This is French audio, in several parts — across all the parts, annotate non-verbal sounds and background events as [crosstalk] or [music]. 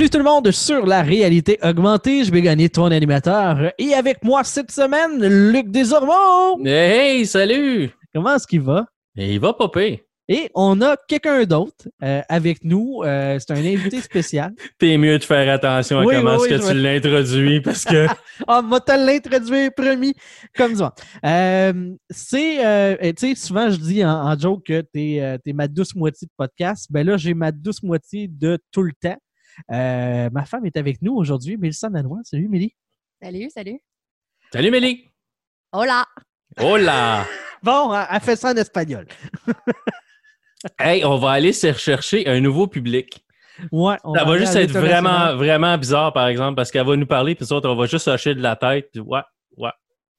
Bienvenue tout le monde sur la réalité augmentée. Je vais gagner ton animateur. Et avec moi cette semaine, Luc Desormeaux. Hey, salut! Comment est-ce qu'il va? Et il va popper. Et on a quelqu'un d'autre euh, avec nous. Euh, c'est un invité [laughs] spécial. T'es mieux de faire attention à Oui, comment oui, est-ce que tu l'introduis parce que [laughs] Ah, m'a te l'introduire, promis. Comme ça. Euh, c'est, euh, tu sais, souvent je dis en, en joke que t'es t'es ma douce moitié de podcast. Ben là, j'ai ma douce moitié de tout le temps. Euh, ma femme est avec nous aujourd'hui, Mélissa Nanois. Salut, Mélie. Salut, salut. Salut Mélie! Hola! Oh là! [laughs] Bon, elle fait ça en espagnol. [laughs] Hey, on va aller se rechercher un nouveau public. Ouais, on Ça va juste être vraiment, vraiment bizarre, par exemple, parce qu'elle va nous parler, puis autres, on va juste hocher de la tête. puis Ouais, ouais.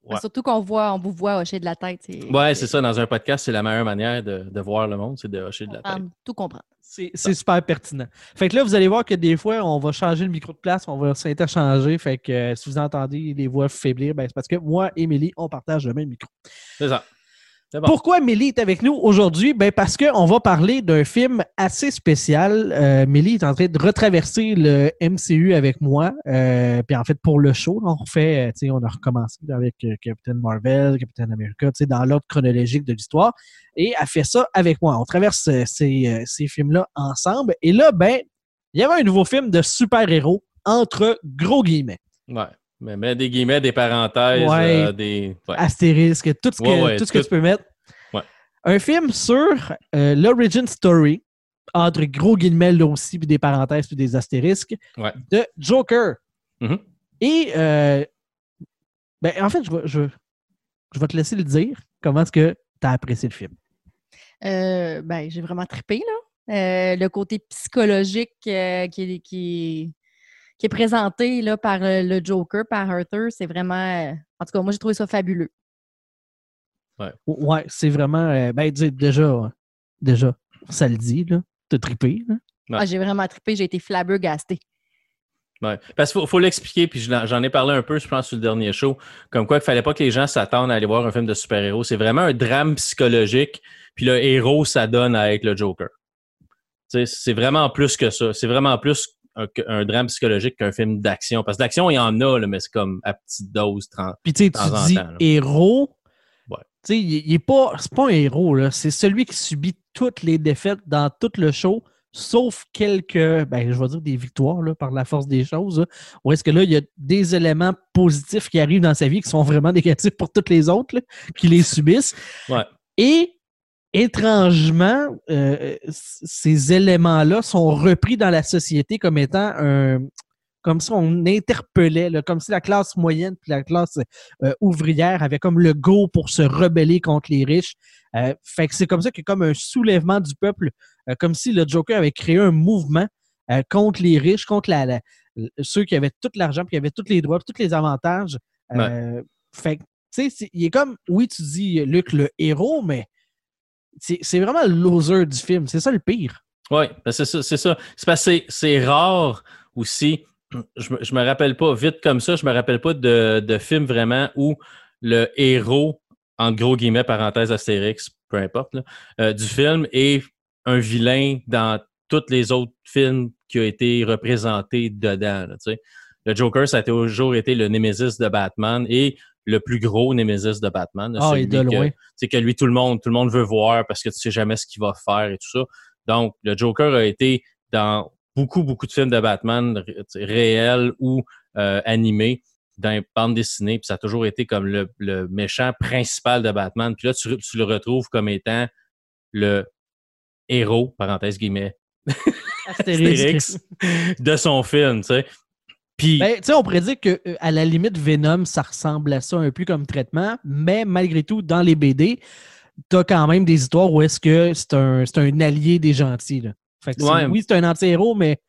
Ouais. Surtout qu'on voit, on vous voit hocher de la tête. Ouais, c'est ça. Dans un podcast, c'est la meilleure manière de, de voir le monde, c'est de hocher de la tête. Tout comprendre. C'est super pertinent. Fait que là, vous allez voir que des fois, on va changer le micro de place, on va s'interchanger. Fait que euh, si vous entendez les voix faiblir, ben, c'est parce que moi et Mélie, on partage le même micro. C'est ça. Bon. Pourquoi Mélie est avec nous aujourd'hui? Ben parce qu'on va parler d'un film assez spécial. Euh, Mélie est en train de retraverser le MCU avec moi. Euh, puis en fait, pour le show, on refait, euh, tu sais, on a recommencé avec euh, Captain Marvel, Captain America, tu sais, dans l'ordre chronologique de l'histoire. Et elle fait ça avec moi. On traverse euh, ces, ces films-là ensemble. Et là, ben, il y avait un nouveau film de super-héros entre gros guillemets. Ouais. Mais mets des guillemets, des parenthèses, Ouais. euh, des. ouais. astérisque, tout ce que, Ouais, ouais, tout ce que tout- tu peux mettre. Ouais. Un film sur euh, l'origin story, entre gros guillemets là aussi, puis des parenthèses, puis des astérisques, Ouais. de Joker. Mhm. Et, euh, ben, en fait, je vais, je, je vais te laisser le dire. Comment est-ce que tu as apprécié le film? Euh, ben, j'ai vraiment trippé, là. Euh, le côté psychologique euh, qui, qui, est- qui est présenté là, par euh, le Joker, par Arthur, c'est vraiment. euh, en tout cas, moi, j'ai trouvé ça fabuleux. Ouais, c'est vraiment. euh, ben, dis- déjà, déjà, ça le dit, là. T'as trippé, là. Ouais. Ah, j'ai vraiment trippé, j'ai été flabbergastée. Ouais. Parce qu'il faut, faut l'expliquer, puis j'en ai parlé un peu, je pense, sur le dernier show, comme quoi il fallait pas que les gens s'attendent à aller voir un film de super-héros. C'est vraiment un drame psychologique, puis le héros s'adonne à être le Joker. C'est vraiment plus que ça. C'est vraiment plus un, un drame psychologique qu'un film d'action. Parce que d'action, il y en a, là, mais c'est comme à petite dose. 30. Puis tu dis temps, héros. Sais, il, pas. C'est pas un héros, là. C'est celui qui subit toutes les défaites dans tout le show, sauf quelques, ben, je vais dire des victoires, là, par la force des choses. là. Ou est-ce que là, il y a des éléments positifs qui arrivent dans sa vie qui sont vraiment négatifs pour toutes les autres, là, qui les subissent. Ouais. Et étrangement, euh, ces éléments-là sont repris dans la société comme étant un. Comme si on interpellait, là, comme si la classe moyenne puis la classe euh, ouvrière avaient comme le go pour se rebeller contre les riches. Euh, fait que c'est comme ça qu'il y a comme un soulèvement du peuple, euh, comme si le Joker avait créé un mouvement euh, contre les riches, contre la, la- ceux qui avaient tout l'argent, puis qui avaient tous les droits, tous les avantages. Euh, Fait que, tu sais, il est comme, oui, tu dis, Luc, le héros, mais c'est vraiment le loser du film. C'est ça le pire. Oui, c'est ça. C'est. C'est parce que c'est- rare aussi. Je je me rappelle pas, vite comme ça, je me rappelle pas de, de film vraiment où le héros, en gros guillemets, parenthèse Astérix, peu importe, euh, du film est un vilain dans tous les autres films qui ont été représentés dedans. le Joker, ça a toujours été le némésis de Batman et le plus gros némésis de Batman. Ah, et de loin. c'est que lui, tout le monde, tout le monde veut voir parce que tu sais jamais ce qu'il va faire et tout ça. Donc, le Joker a été dans beaucoup, beaucoup de films de Batman réels ou euh, animés dans les bandes dessinées, puis ça a toujours été comme le, le méchant principal de Batman. Puis là, tu, tu le retrouves comme étant le héros, parenthèse guillemets, [laughs] Astérix, de son film, tu sais. Puis, Ben, tu sais, on pourrait dire que euh, à la limite, Venom, ça ressemble à ça un peu comme traitement, mais malgré tout, dans les BD, t'as quand même des histoires où est-ce que c'est un, c'est un allié des gentils. Là. Fait que Ouais. Oui, c'est un anti-héros, mais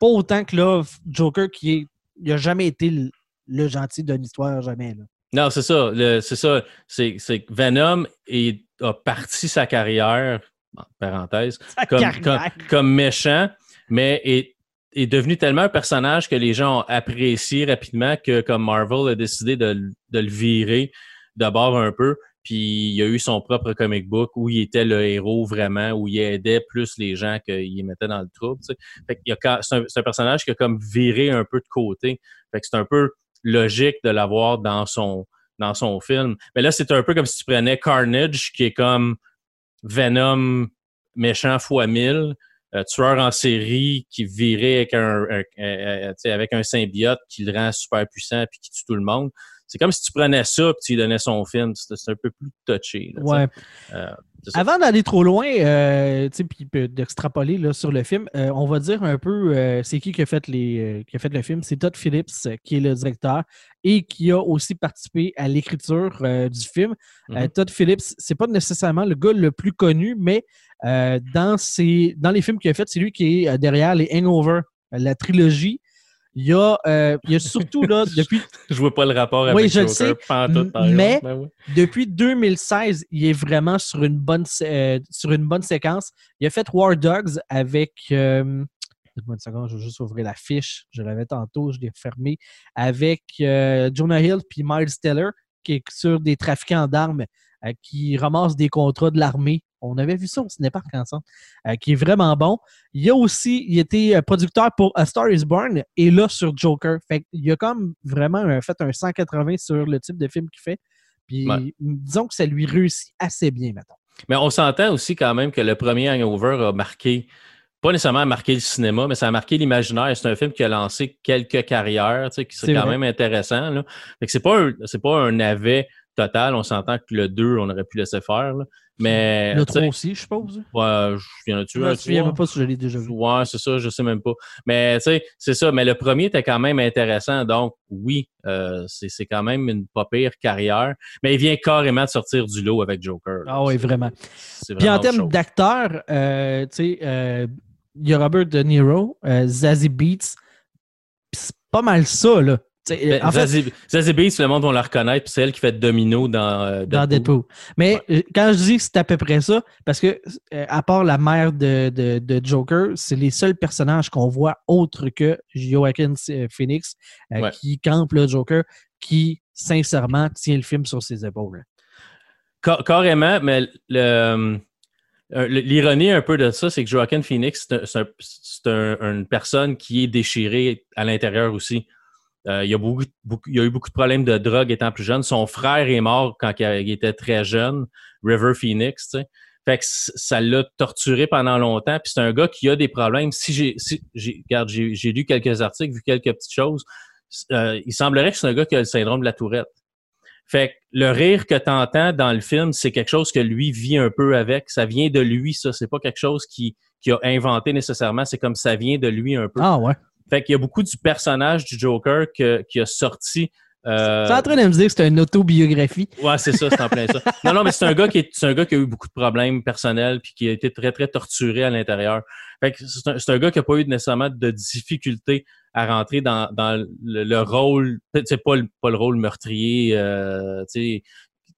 pas autant que là, Joker qui est. Il a jamais été le, le gentil de l'histoire, jamais. Là. Non, c'est ça. le- C'est ça. C'est c'est que Venom est- a parti sa carrière, en parenthèse, comme, carrière. comme, comme méchant, mais est, est devenu tellement un personnage que les gens ont apprécié rapidement que comme Marvel a décidé de, le- virer d'abord un peu. puis il a eu son propre comic book où il était le héros vraiment, où il aidait plus les gens qu'il mettait dans le trouble. C'est, un, personnage qui a comme viré un peu de côté. Que c'est un peu logique de l'avoir dans son film. Mais là, c'est un peu comme si tu prenais Carnage, qui est comme Venom méchant fois mille, euh, tueur en série qui virait avec un, euh, avec un symbiote qui le rend super puissant puis qui tue tout le monde. C'est comme si tu prenais ça et tu lui donnais son film. C'est un peu plus touché. ouais. Euh, Avant d'aller trop loin, euh, puis d'extrapoler sur le film, on va dire un peu c'est qui qui a fait les qui a fait le film? C'est Todd Phillips qui est le directeur et qui a aussi participé à l'écriture du film. Mm-hmm. Todd Phillips, c'est pas nécessairement le gars le plus connu, mais dans ses, dans les films qu'il a fait, c'est lui qui est derrière les Hangover, la trilogie. Il y a, euh, il y a surtout là, [laughs] depuis. je vois pas le rapport avec oui, je le sais, mais ben depuis 2016, il est vraiment sur une bonne, euh, sur une bonne séquence. Il a fait War Dogs avec. Euh, une seconde, je vais juste ouvrir la fiche. Je l'avais tantôt, je l'ai fermé. Avec euh, Jonah Hill puis Miles Teller, qui est sur des trafiquants d'armes qui ramassent des contrats de l'armée on avait vu ça au cinépark ensemble, euh, qui est vraiment bon. Il a aussi, il était euh, producteur pour A Star is Born et là sur Joker. Fait il a comme vraiment fait un 180 sur le type de film qu'il fait. Puis disons que ça lui réussit assez bien maintenant. Mais on s'entend aussi quand même que le premier Hangover a marqué pas nécessairement marqué le cinéma, mais ça a marqué l'imaginaire. C'est un film qui a lancé quelques carrières, tu sais, qui c'est quand même intéressant. Là. Fait que c'est pas c'est pas un navet total. On s'entend que le 2, on aurait pu laisser faire. Mais, le 3 aussi, je suppose. Ouais, il y en a-tu un? Je ne pas si je l'ai déjà vu. Ouais, c'est ça, je sais même pas. Mais tu sais, c'est ça. Mais le premier était quand même intéressant. Donc, oui, euh, c'est quand même une pas pire carrière. Mais il vient carrément de sortir du lot avec Joker. Ah oui, vraiment. Puis en termes d'acteurs, euh, tu sais, euh, il y a Robert De Niro, Zazie Beats. C'est pas mal ça, là. Ben, en Zazie, Beats, le monde va la reconnaître, puis c'est elle qui fait Domino dans, euh, dans Deadpool. Mais euh, quand je dis que c'est à peu près ça, parce que euh, à part la mère de, de, Joker, c'est les seuls personnages qu'on voit autres que Joaquin Phoenix qui campe le Joker, qui sincèrement tient le film sur ses épaules. carrément, mais L'ironie un peu de ça, c'est que Joaquin Phoenix, c'est une personne qui est déchirée à l'intérieur aussi. Euh, il, y a eu beaucoup de problèmes de drogue étant plus jeune. Son frère est mort quand il était très jeune, River Phoenix. Fait que ça l'a torturé pendant longtemps. Puis c'est un gars qui a des problèmes. Si j'ai, j'ai, lu quelques articles, vu quelques petites choses. Euh, il semblerait que c'est un gars qui a le syndrome de la tourette. Fait que le rire que tu entends dans le film, c'est quelque chose que lui vit un peu avec. Ça vient de lui, ça. C'est pas quelque chose qui, qui a inventé nécessairement. C'est comme ça vient de lui un peu. Ah ouais. Fait qu'il y a beaucoup du personnage du Joker qui a sorti. Euh... Tu es en train de me dire que c'est une autobiographie. Ouais, c'est ça, c'est en plein ça. [laughs] Non, non, mais c'est un gars qui est, un gars qui a eu beaucoup de problèmes personnels puis qui a été très, très torturé à l'intérieur. Fait que c'est un, un, gars qui n'a pas eu nécessairement de difficulté à rentrer dans, dans le, le rôle, c'est pas le, pas le rôle meurtrier, euh, tu sais,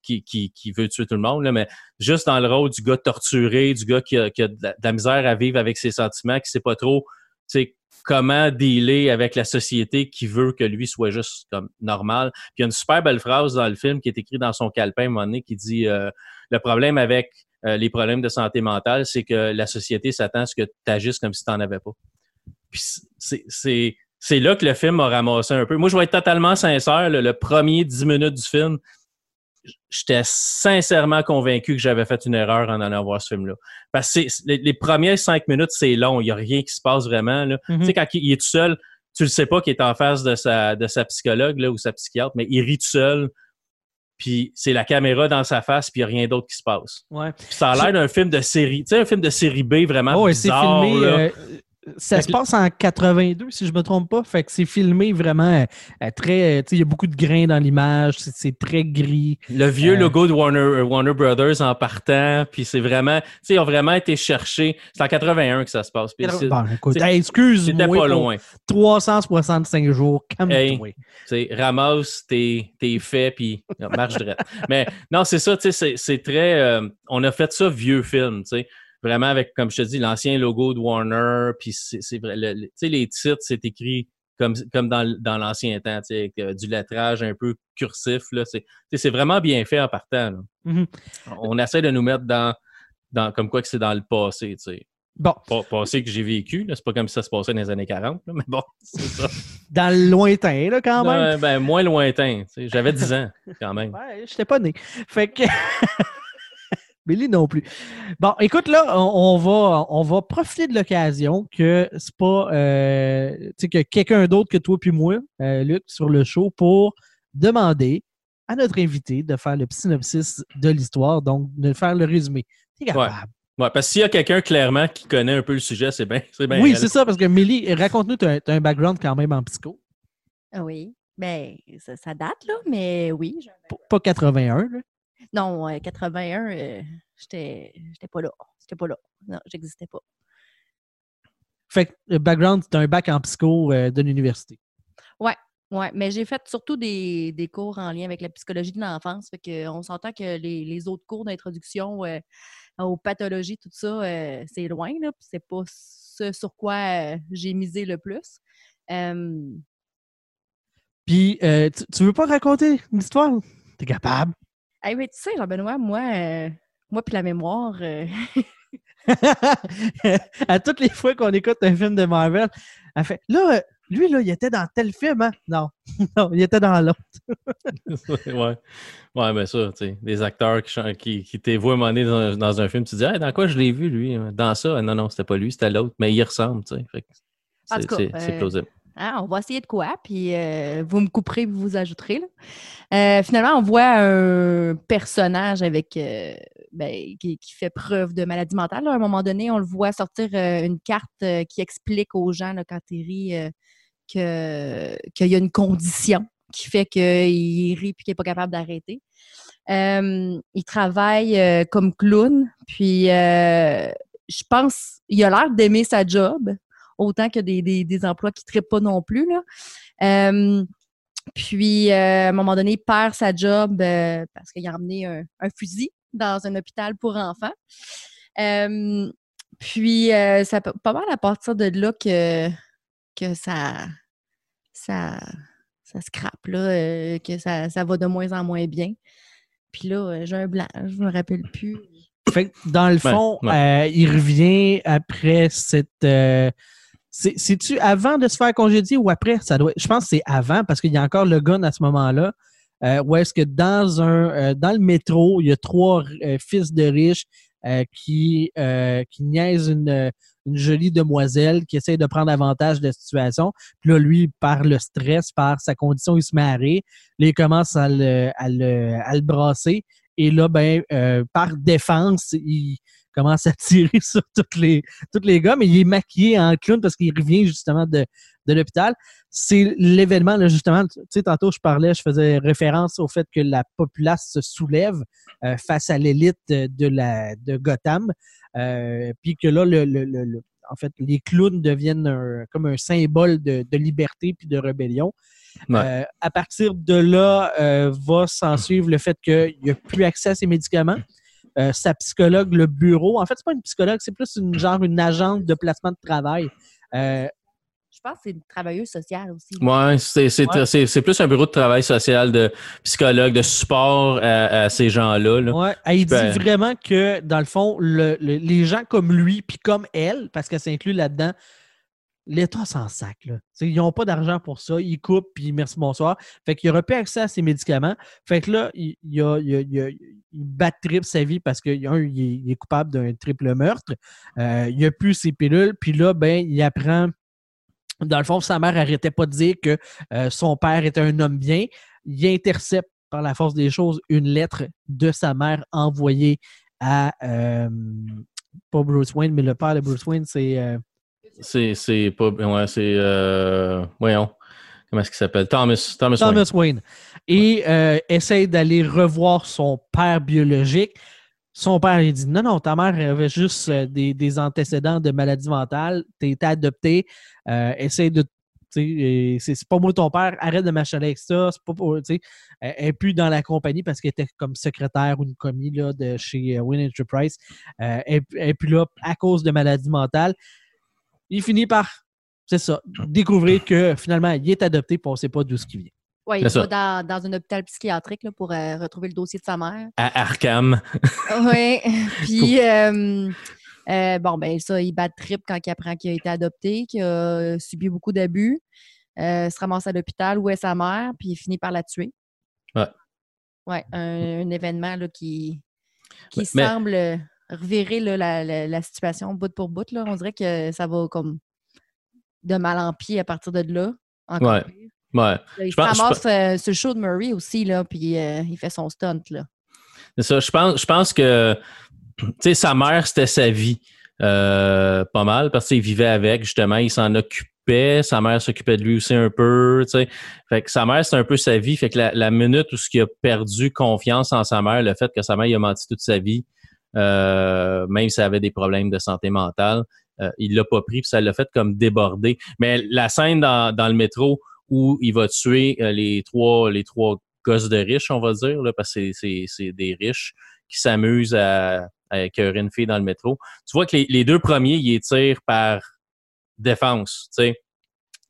qui, qui, qui, veut tuer tout le monde, là, mais juste dans le rôle du gars torturé, du gars qui a, qui a de, la, misère à vivre avec ses sentiments, qui sait pas trop, sais, comment dealer avec la société qui veut que lui soit juste comme normal. Puis il y a une super belle phrase dans le film qui est écrite dans son calepin à qui dit euh, le problème avec euh, les problèmes de santé mentale, c'est que la société s'attend à ce que tu agisses comme si tu n'en avais pas. Puis c'est là que le film m'a ramassé un peu. Moi, je vais être totalement sincère. le premier dix minutes du film, j'étais sincèrement convaincu que j'avais fait une erreur en allant voir ce film-là. Parce que les, les, premières cinq minutes, c'est long. Il n'y a rien qui se passe vraiment. Là. Tu sais, mm-hmm. quand il, est tout seul, tu le sais pas qu'il est en face de sa, de sa psychologue là, ou sa psychiatre, mais il rit tout seul. Puis c'est la caméra dans sa face, puis il n'y a rien d'autre qui se passe. Ouais. ça a l'air d'un film de série, tu sais, un film de série B vraiment oh, bizarre. C'est filmé, euh, ça se passe en 82, si je me trompe pas. Fait que c'est filmé vraiment euh, très. Euh, il y a beaucoup de grains dans l'image. C'est très gris. Le vieux euh, logo de Warner, Warner Brothers en partant. Puis c'est vraiment. Ils ont vraiment été cherchés. C'est en 81 que ça se passe. bon, écoute, excuse-moi. C'était pas loin. 365 jours. Calme-toi. Hey, ramasse tes, tes faits, puis marche droit. Mais non, c'est ça. Tu sais, c'est très. on a fait ça vieux film. Tu sais vraiment avec, comme je te dis, l'ancien logo de Warner, puis c'est vrai, tu sais, les titres, c'est écrit comme, comme dans, dans l'ancien temps, tu sais, avec euh, du lettrage un peu cursif. là. C'est tu sais, c'est vraiment bien fait en partant. là. Mhm. On essaie de nous mettre dans, dans comme quoi que c'est dans le passé. tu sais. Bon, Pas- Passé que j'ai vécu. C'est pas comme si ça se passait dans les années 40, là, mais bon, [laughs] c'est ça. dans le lointain, là, quand même. Ben, moins lointain. tu sais. J'avais 10 ans quand même. Ouais, j'étais pas né. Fait que. [laughs] Billy non plus. Bon, écoute, là, on, on va, on va profiter de l'occasion que c'est pas. euh, tu sais, que quelqu'un d'autre que toi puis moi, euh, Luc, sur le show pour demander à notre invité de faire le synopsis de l'histoire, donc de faire le résumé. T'es capable. Ouais, parce que s'il y a quelqu'un clairement qui connaît un peu le sujet, c'est bien. c'est bien oui, c'est ça, parce que Millie, raconte-nous, tu as, un background quand même en psycho. Ah oui. Ben, ça, ça date, là, mais oui. Pas 81, là. Non, euh, 81, euh, j'étais pas là. J'étais pas là. Non, j'existais pas. Fait que le background, c'est un bac en psycho euh, de l'université. Ouais, mais j'ai fait surtout des, des cours en lien avec la psychologie de l'enfance. Fait que on s'entend que les, les autres cours d'introduction euh, aux pathologies, tout ça, euh, c'est loin, là. puis C'est pas ce sur quoi euh, j'ai misé le plus. Euh, Puis, euh, tu, tu veux pas raconter l'histoire? T'es capable? Hey, mais tu sais, Jean-Benoît, moi, euh, moi puis la mémoire, euh, [laughs] à toutes les fois qu'on écoute un film de Marvel, elle fait Là, euh, lui, là, il était dans tel film, hein? Non, [laughs] non, il était dans l'autre. [laughs] ouais. Ouais, mais ça, tu sais, des acteurs qui, qui, qui t'évoient un moment donné dans, un- dans un film, tu te dis, Hey, dans quoi je l'ai vu, lui? Dans ça? Non, non, c'était pas lui, c'était l'autre, mais il ressemble, tu sais. C'est euh, plausible. Hein, on va essayer de quoi, puis euh, vous me couperez, vous vous ajouterez. Euh, finalement, on voit un personnage avec euh, ben, qui, fait preuve de maladie mentale. À un moment donné, on le voit sortir une carte qui explique aux gens quand il que- qu'il y a une condition qui fait qu'il rit puis qu'il n'est pas capable d'arrêter. Il travaille comme clown, puis je pense il a l'air d'aimer sa job autant que des, des, des emplois qui ne trippent pas non plus. Là. Euh, puis, euh, à un moment donné, il perd sa job euh, parce qu'il a emmené un, un fusil dans un hôpital pour enfants. Euh, puis, euh, ça peut- pas mal à partir de là que, que ça, ça, ça scrape, là, euh, que ça, ça va de moins en moins bien. Puis là, j'ai un blanc, je me rappelle plus. Fait que dans le fond, ouais. euh, il revient après cette. C'est- C'est-tu avant de se faire congédier ou après? Ça doit, je pense que c'est avant parce qu'il y a encore le gun à ce moment-là. Euh, où est-ce que dans un euh, dans le métro, il y a trois euh, fils de riches euh, qui, euh, qui niaisent une, une jolie demoiselle qui essaie de prendre avantage de la situation. Puis là, lui, par le stress, par sa condition, il se met à rire. Là, il commence à le, à le, à le brasser. Et là, ben, par défense, il commence à tirer sur tous les, tous les gars, mais il est maquillé en clown parce qu'il revient justement de, de l'hôpital. C'est l'événement, là, justement, tu sais, tantôt je parlais, je faisais référence au fait que la populace se soulève euh, face à l'élite de, la, de Gotham, euh, puis que là, le, le- le- le- en fait, les clowns deviennent un- comme un symbole de, de liberté puis de rébellion. Ouais. Euh, à partir de là, va s'en suivre le fait qu'il n'y a plus accès à ses médicaments. Euh, sa psychologue, le bureau, en fait, c'est pas une psychologue, c'est plus une genre une agente de placement de travail. Euh, Je pense que c'est une travailleuse sociale aussi. Ouais, c'est c'est- Ouais. c'est- c'est plus un bureau de travail social, de psychologue, de support à, à ces gens-là. là. Ouais, elle dit Ben- vraiment que, dans le fond, le- le- les gens comme lui, puis comme elle, parce qu'elle s'inclut là-dedans, l'État s'en sac. Ils n'ont pas d'argent pour ça. Ils coupent, puis merci, bonsoir. Fait qu'il n'aura plus accès à ses médicaments. Fait que là, il, bat triple sa vie parce que, un, il est, coupable d'un triple meurtre. Euh, il n'a plus ses pilules. Puis là, ben, il apprend. Dans le fond, sa mère n'arrêtait pas de dire que euh, son père était un homme bien. Il intercepte par la force des choses une lettre de sa mère envoyée à euh, pas Bruce Wayne, mais le père de Bruce Wayne, c'est C'est c'est pas. Ouais, c'est. euh, voyons. Comment est-ce qu'il s'appelle? Thomas. Thomas, Wayne. Thomas Wayne. Et euh, essaye d'aller revoir son père biologique. Son père, il dit Non, non, ta mère avait juste euh, des, des antécédents de maladie mentale. Tu été adopté. Euh, essaye de. C'est c'est pas moi ton père, arrête de m'achaler avec ça. C'est pas pour. Elle elle est plus dans la compagnie parce qu'elle était comme secrétaire ou une commis là, de chez Wayne Enterprise. Elle elle est plus là à cause de maladie mentale. Il finit par c'est ça. Découvrir que finalement, il est adopté et on ne sait pas d'où ce qui vient. Oui, il va dans, dans un hôpital psychiatrique là, pour euh, retrouver le dossier de sa mère. À Arkham. [laughs] Oui. [laughs] Puis, euh, euh, bon, ben ça, il bat trip quand il apprend qu'il a été adopté, qu'il a subi beaucoup d'abus. Euh, se ramasse à l'hôpital où est sa mère, puis il finit par la tuer. Ouais. Oui, un, un événement là, qui, qui mais- semble revirer là, la, la- la situation bout pour bout. Là. On dirait que ça va comme de mal en pis à partir de là. Encore Ouais. pire. Ouais. Il Je je ramasse euh, sur le show de Murray aussi, là, puis euh, il fait son stunt. Là. C'est ça. Je pense, je pense que sa mère, c'était sa vie. euh, pas mal, parce qu'il vivait avec, justement, il s'en occupait. Sa mère s'occupait de lui aussi un peu. tu sais. Fait que sa mère, c'était un peu sa vie. Fait que la, la minute où ce qu'il a perdu confiance en sa mère, le fait que sa mère il a menti toute sa vie, euh, même s'il avait des problèmes de santé mentale, euh, il l'a pas pris, puis ça l'a fait comme déborder. Mais la scène dans, dans le métro où il va tuer euh, les trois les trois gosses de riches, on va dire, là, parce que c'est- des riches qui s'amusent à, à écœurer une fille dans le métro. Tu vois que les, les deux premiers, ils tirent par défense. tu sais.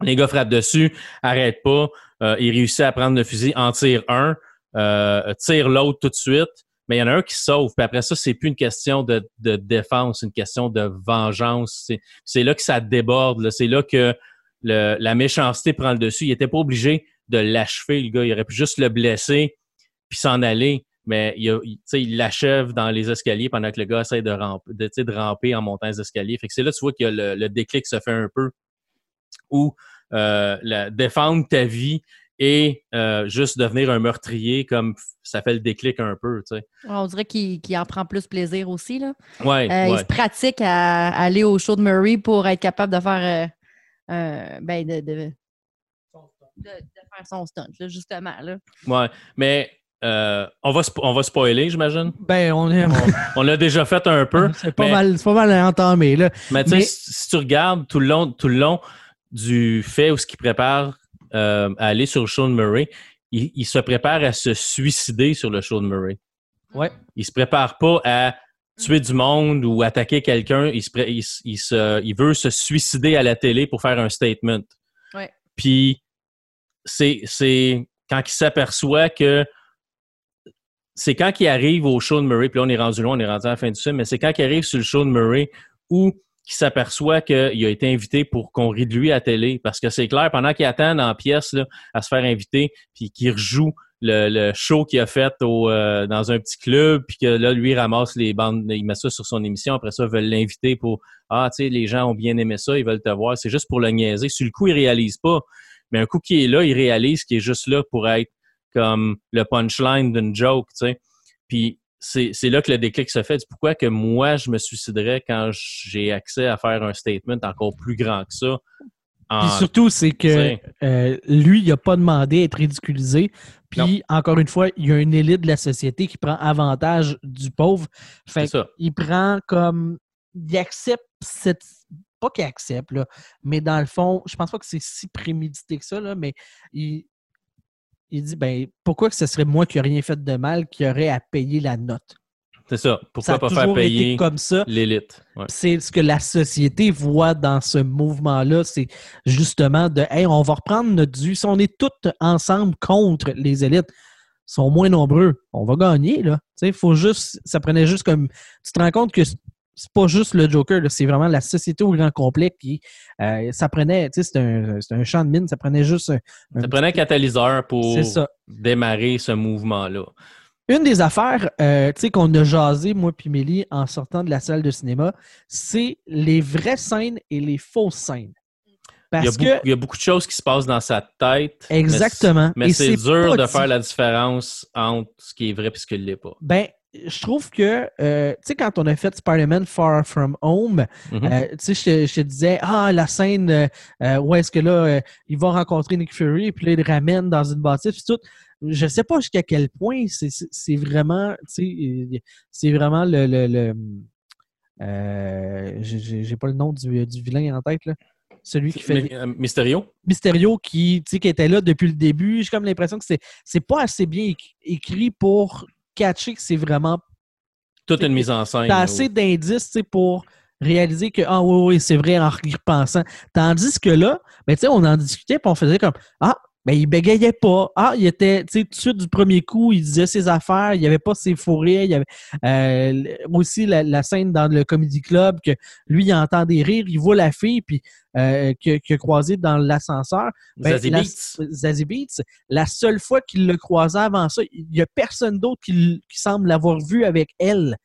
Les gars frappent dessus, arrêtent pas, euh, il réussit à prendre le fusil, en tire un, euh, tire l'autre tout de suite. Mais il y en a un qui sauve. Puis après ça, c'est plus une question de, de défense, une question de vengeance. C'est- là que ça déborde. C'est là que le- la méchanceté prend le dessus. Il était pas obligé de l'achever, le gars. Il aurait pu juste le blesser puis s'en aller. Mais il, il- l'achève dans les escaliers pendant que le gars essaie de, ramper, de, de ramper en montant les escaliers. Fait que c'est là, tu vois, que le, le déclic se fait un peu. Où euh, défendre ta vie et euh, juste devenir un meurtrier, comme ça fait le déclic un peu, tu sais. On dirait qu'il qu'il en prend plus plaisir aussi. Là. Ouais, Euh, Il se pratique à, à aller au show de Murray pour être capable de faire euh, euh, ben de, de, de- de faire son stunt, là, justement. Là. ouais. Mais euh, on, va on va spoiler, j'imagine? Ben, on est. On l'a déjà fait un peu. [laughs] C'est pas, mais- mal, c'est pas mal entamé, là. Mais tu sais, Mais- si, si tu regardes tout le long, tout le long du fait où ce qu'il prépare euh, à aller sur le show de Murray, il, il se prépare à se suicider sur le show de Murray. Ouais. Il se prépare pas à tuer du monde ou attaquer quelqu'un. Il, se pré- il, se- il se- il veut se suicider à la télé pour faire un statement. Ouais. Puis c'est c'est quand il s'aperçoit que c'est quand il arrive au show de Murray, puis là on est rendu loin, on est rendu à la fin du film, mais c'est quand il arrive sur le show de Murray où il s'aperçoit qu'il a été invité pour qu'on rit de lui à télé. Parce que c'est clair, pendant qu'il attend la pièce là, à se faire inviter, puis qu'il rejoue le, le show qu'il a fait euh, dans un petit club, puis que là, lui, ramasse les bandes, il met ça sur son émission, après ça, veulent l'inviter pour Ah, tu sais, les gens ont bien aimé ça, ils veulent te voir. C'est juste pour le niaiser. Sur le coup, il réalise pas. Mais un coup qui est là, il réalise qu'il est juste là pour être comme le punchline d'une joke, tu sais. Puis c'est là que le déclic se fait. Du pourquoi que moi, je me suiciderais quand j'ai accès à faire un statement encore plus grand que ça. en- Puis surtout, c'est que euh, lui, il n'a pas demandé à être ridiculisé. Puis, encore une fois, il y a une élite de la société qui prend avantage du pauvre. Fait ça. il prend comme. Il accepte cette. Pas qu'il accepte, là, mais dans le fond, je pense pas que c'est si prémédité que ça, là, mais il, il dit ben pourquoi que ce serait moi qui n'ai rien fait de mal qui aurait à payer la note? C'est ça. ça Pourquoi a pas faire payer comme ça. l'élite? Ouais. C'est ce que la société voit dans ce mouvement-là, c'est justement de Hey, on va reprendre notre dû. Si on est tous ensemble contre les élites, ils sont moins nombreux, on va gagner. Là. Tu sais, faut juste. Ça prenait juste comme. Tu te rends compte que c'est pas juste le Joker, c'est vraiment la société au grand complet qui. euh, ça prenait. Tu sais, c'est un, champ de mine, ça prenait juste un. un Ça prenait un catalyseur pour démarrer ce mouvement-là. Une des affaires euh, tu sais, qu'on a jasé, moi puis Mélie, en sortant de la salle de cinéma, c'est les vraies scènes et les fausses scènes. Il y, a Parce beaucoup, que, il y a beaucoup de choses qui se passent dans sa tête. exactement. Mais c'est dur de faire la différence entre ce qui est vrai et ce qui ne l'est pas. Ben, je trouve que, euh, tu sais, quand on a fait Spider-Man Far From Home, Mhm. euh, tu sais, je, te- disais, ah, la scène euh, où est-ce que là, il va rencontrer Nick Fury, puis là, il le ramène dans une bâtisse, puis tout. Je sais pas jusqu'à quel point c'est- vraiment, tu sais, c'est vraiment le. le, le j'ai- pas le nom du, du vilain en tête, là. Celui qui fait. Mysterio? Mysterio qui, qui était là depuis le début. J'ai comme l'impression que c'est c'est pas assez bien éc- écrit pour catcher que c'est vraiment Toute une mise en scène. T'as assez d'indices pour réaliser que, ah oui, oui, c'est vrai en y repensant. Tandis que là, ben, tu sais, on en discutait, puis on faisait comme, ah, ben, il bégayait pas. Ah, il était, tu sais, tout de suite du premier coup, il disait ses affaires, il n'y avait pas ses fourrés. Il y avait euh, aussi la, scène dans le Comedy Club que lui, il entend des rires, il voit la fille, puis euh, que, que croisé dans l'ascenseur. Ben, Zazie Beats. La seule fois qu'il le croisait avant ça, il n'y a personne d'autre qui, qui semble l'avoir vu avec elle.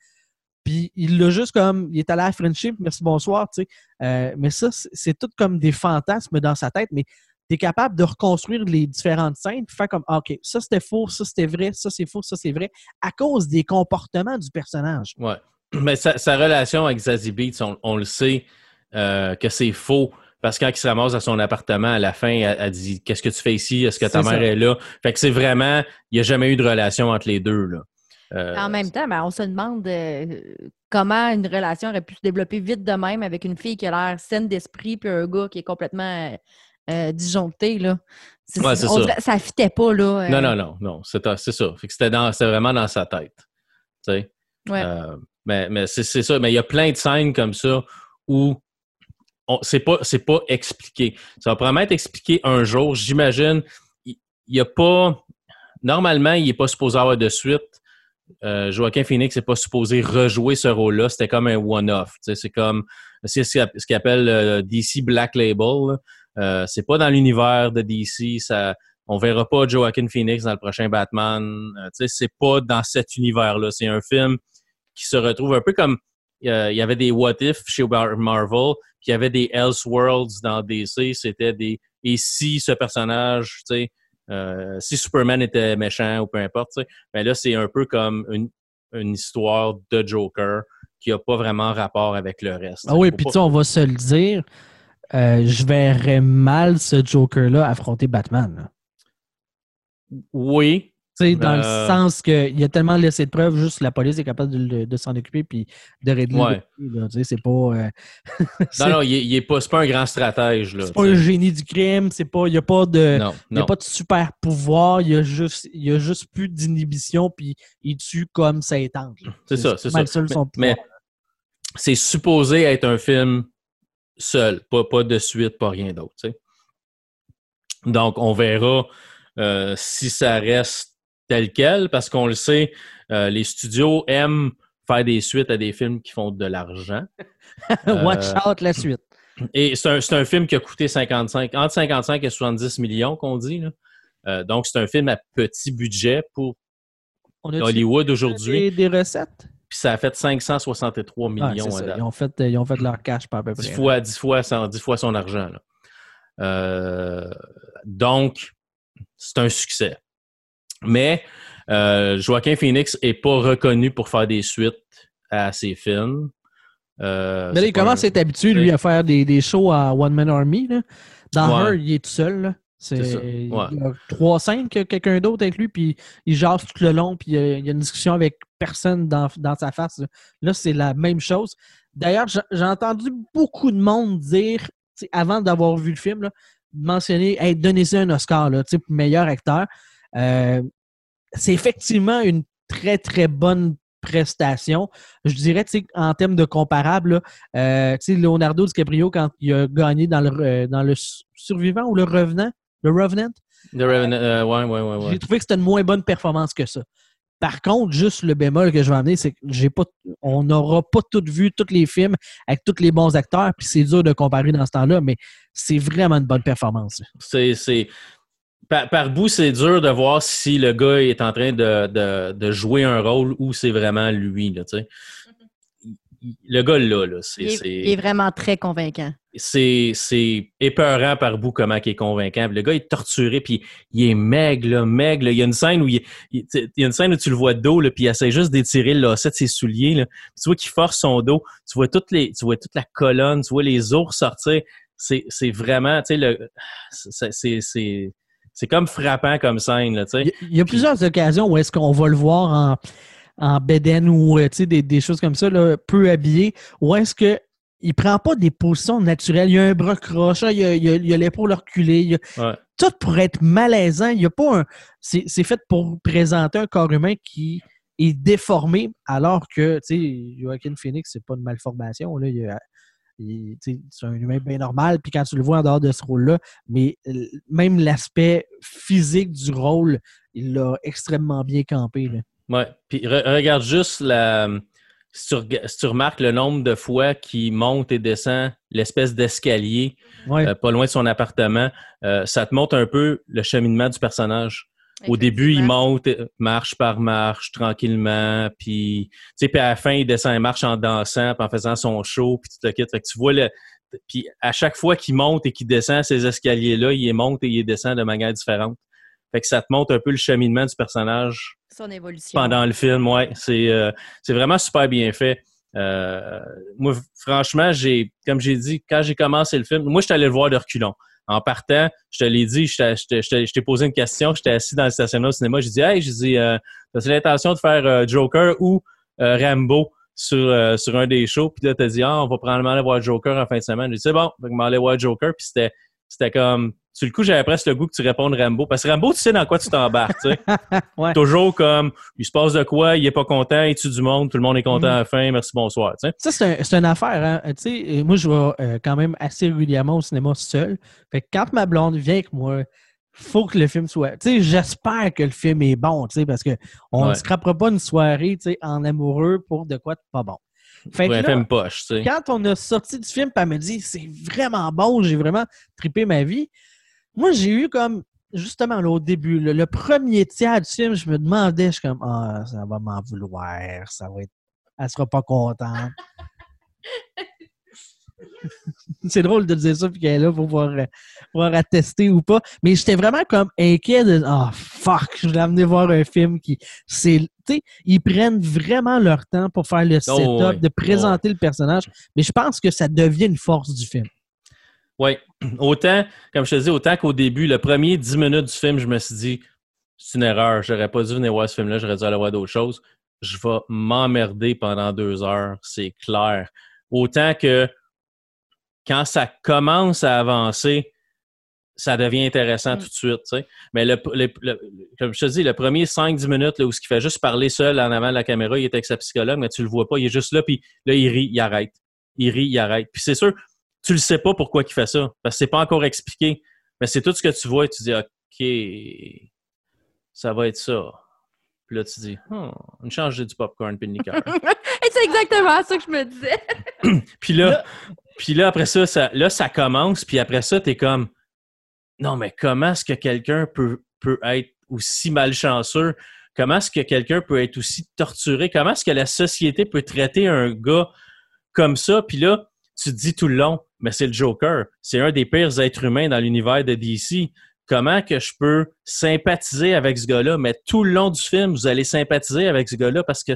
Puis il l'a juste comme, il est allé à Friendship, merci, bonsoir, tu sais. Euh, mais ça, c'est tout comme des fantasmes dans sa tête, mais tu es capable de reconstruire les différentes scènes, puis faire comme, ah, OK, ça c'était faux, ça c'était vrai, ça c'est faux, ça c'est vrai, à cause des comportements du personnage. Ouais. [clears throat] Mais sa, relation avec Zazie Beats, on, le sait euh, que c'est faux. Parce que quand il se ramasse à son appartement, à la fin, elle, dit Qu'est-ce que tu fais ici? Est-ce que ta mère est là? Fait que c'est vraiment, il n'y a jamais eu de relation entre les deux. Là. Euh, en même temps, ben, on se demande euh, comment une relation aurait pu se développer vite de même avec une fille qui a l'air saine d'esprit puis un gars qui est complètement euh, disjoncté. Là. ça. ça fitait pas. Là, Non, non, non, non. C'est ça. c'était, vraiment dans sa tête. mais, mais c'est, ça. Mais il y a plein de scènes comme ça où c'est pas, pas expliqué. Ça va probablement être expliqué un jour. J'imagine. Il n'y a pas. Normalement, il n'est pas supposé avoir de suite euh, Joaquin Phoenix n'est pas supposé rejouer ce rôle-là. C'était comme un one-off. C'est comme c'est ce qu'il appelle euh, DC Black Label. Euh, c'est pas dans l'univers de DC. Ça, on verra pas Joaquin Phoenix dans le prochain Batman. Euh, c'est pas dans cet univers-là. C'est un film qui se retrouve un peu comme il y avait des What If chez Marvel, puis il y avait des Elseworlds dans DC. C'était des et si ce personnage, tu sais euh, si Superman était méchant ou peu importe, mais là, c'est un peu comme une, histoire de Joker qui n'a pas vraiment rapport avec le reste. Ah oui, puis tu on va se le dire, euh, je verrais mal ce Joker-là affronter Batman. Oui, dans le euh, sens qu'il a tellement laissé de preuves, juste la police est capable de, s'en occuper puis de régler. C'est pas. Euh, [laughs] non, non, il n'est pas, pas un grand stratège. C'est pas un génie du crime, c'est pas. Il n'y a pas de. a pas de super pouvoir, il y a juste, il a juste plus d'inhibition puis il tue comme ça étend. C'est ça, c'est ça. Mais, c'est supposé être un film seul, pas, pas de suite, pas rien d'autre. Donc, on verra euh, si ça reste tel quel, parce qu'on le sait, euh, les studios aiment faire des suites à des films qui font de l'argent. [laughs] Watch euh, out la suite. Et c'est un, un, film qui a coûté 55, entre 55 et 70 millions, qu'on dit. Euh, donc, c'est un film à petit budget pour Hollywood aujourd'hui. Des, des recettes? Puis ça a fait 563 millions. ils, ont fait, ils ont fait leur cash par à peu près. 10 fois, 10 fois, son, 10 fois son argent. donc, c'est un succès. Mais euh, Joaquin Phoenix n'est pas reconnu pour faire des suites à ses films. Euh, mais là, il commence à être habitué, lui, à faire des, des shows à One Man Army. Là. Dans Her, il est tout seul. C'est Il y a trois scènes que quelqu'un d'autre avec lui, puis il jase tout le long, puis il y a une discussion avec personne dans, dans sa face. Là, c'est la même chose. D'ailleurs, j'ai entendu beaucoup de monde dire, avant d'avoir vu le film, là, mentionner hey, donnez-y un Oscar là, pour meilleur acteur. Euh, c'est effectivement une très, très bonne prestation. Je dirais, en termes de comparable, euh, Leonardo DiCaprio, quand il a gagné dans le, euh, dans le Survivant ou le Revenant, le Revenant, le Revenant, ouais, ouais, ouais, J'ai trouvé que c'était une moins bonne performance que ça. Par contre, juste le bémol que je vais amener, c'est que j'ai pas, on n'aura pas tout vu tous les films avec tous les bons acteurs, puis c'est dur de comparer dans ce temps-là, mais c'est vraiment une bonne performance. C'est, par, bout, c'est dur de voir si le gars est en train de, jouer un rôle ou c'est vraiment lui. Là, le gars là, là c'est, il, est vraiment très convaincant. C'est, épeurant par bout comment il est convaincant. Le gars est torturé, puis il est maigre, maigre. Il y a une scène où il, y a une scène où tu le vois de dos, puis il essaie juste d'étirer le lacet de ses souliers. Là. Tu vois qu'il force son dos. Tu vois toutes les, tu vois toute la colonne, tu vois les os sortir. C'est, vraiment, tu sais, le, c'est c'est comme frappant comme scène. Là, il, y a plusieurs occasions où est-ce qu'on va le voir en, en beden ou euh, des, des choses comme ça, là, peu habillé, où est-ce que il prend pas des positions naturelles? Il y a un bras croche, il y a, l'épaule reculée. Tout pour être malaisant. Il y a pas un. C'est fait pour présenter un corps humain qui est déformé, alors que, Joaquin Phoenix, c'est pas une malformation. Là, il, il c'est un humain bien normal, puis quand tu le vois en dehors de ce rôle-là, mais même l'aspect physique du rôle, il l'a extrêmement bien campé. Là. Ouais, puis regarde juste la. Si tu, remarques le nombre de fois qu'il monte et descend l'espèce d'escalier euh, pas loin de son appartement, euh, ça te montre un peu le cheminement du personnage. Au début, il monte euh, marche par marche, tranquillement, puis, puis à la fin, il descend et marche en dansant, puis en faisant son show, puis tu te quittes. Fait que tu vois le... Puis à chaque fois qu'il monte et qu'il descend ces escaliers-là, il monte et il descend de manière différente. Fait que ça te montre un peu le cheminement du personnage. Son évolution. Pendant le film, ouais. C'est euh, vraiment super bien fait. Euh, moi, franchement, j'ai, comme j'ai dit, quand j'ai commencé le film, moi, je suis allé le voir de reculons en partant, je te l'ai dit, je t'ai posé une question, j'étais assis dans le stationnement au cinéma, j'ai dit Hey, j'ai dit, euh, t'as l'intention de faire euh, Joker ou euh, Rambo sur, sur un des shows? Puis là, t'as dit Ah, on va probablement aller voir Joker en fin de semaine. J'ai dit C'est bon, on va aller voir Joker, puis c'était c'était comme sur le coup, j'avais presque le goût que tu répondes Rambo. Parce que Rambo, tu sais dans quoi tu t'embarques, tu sais. [laughs] Toujours comme, il se passe de quoi, il est pas content, il tue du monde, tout le monde est content mm. à la fin, merci, bonsoir, tu sais. Ça, c'est une affaire, hein. Tu sais, moi, je vais euh, quand même assez régulièrement au cinéma seul. Fait que quand ma blonde vient avec moi, faut que le film soit. Tu sais, j'espère que le film est bon, tu sais, parce qu'on ne se scrapera pas une soirée, tu sais, en amoureux pour de quoi de pas bon. Fait que là, poche, tu sais. quand on a sorti du film, elle me dit c'est vraiment bon, j'ai vraiment trippé ma vie. Moi, j'ai eu comme, justement, là, au début, le, premier tiers du film, je me demandais, je suis comme, ah, ça va m'en vouloir, ça va être. Elle sera pas contente. [laughs] c'est drôle de dire ça puis qu'elle est là pour pouvoir, pouvoir attester ou pas. Mais j'étais vraiment comme inquiet de oh, fuck, je voulais amener voir un film qui. c'est Ils prennent vraiment leur temps pour faire le oh, setup, de présenter le personnage. Mais je pense que ça devient une force du film. Oui. Autant, comme je te dis, autant qu'au début, le premier 10 minutes du film, je me suis dit, c'est une erreur, j'aurais pas dû venir voir ce film-là, j'aurais dû aller voir d'autres choses. Je vais m'emmerder pendant deux heures, c'est clair. Autant que quand ça commence à avancer, ça devient intéressant mm. tout de suite. Mais le, comme je te dis, le premier 5-10 minutes là, où ce qui fait juste parler seul en avant de la caméra, il est avec sa psychologue, mais tu le vois pas, il est juste là, puis là, il rit, il arrête. Il rit, il arrête. Puis c'est sûr, tu le sais pas pourquoi il fait ça, parce que c'est pas encore expliqué. Mais c'est tout ce que tu vois et tu dis OK, ça va être ça. Puis là, tu dis oh, une change du popcorn puis [laughs] Et c'est exactement ça que je me disais. [clears throat] puis là, puis là, après ça, ça, là, ça commence, puis après ça, tu es comme Non, mais comment est-ce que quelqu'un peut, peut être aussi malchanceux? Comment est-ce que quelqu'un peut être aussi torturé? Comment est-ce que la société peut traiter un gars comme ça? Puis là, tu te dis tout le long, mais c'est le Joker. C'est un des pires êtres humains dans l'univers de DC. Comment que je peux sympathiser avec ce gars-là? Mais tout le long du film, vous allez sympathiser avec ce gars-là parce que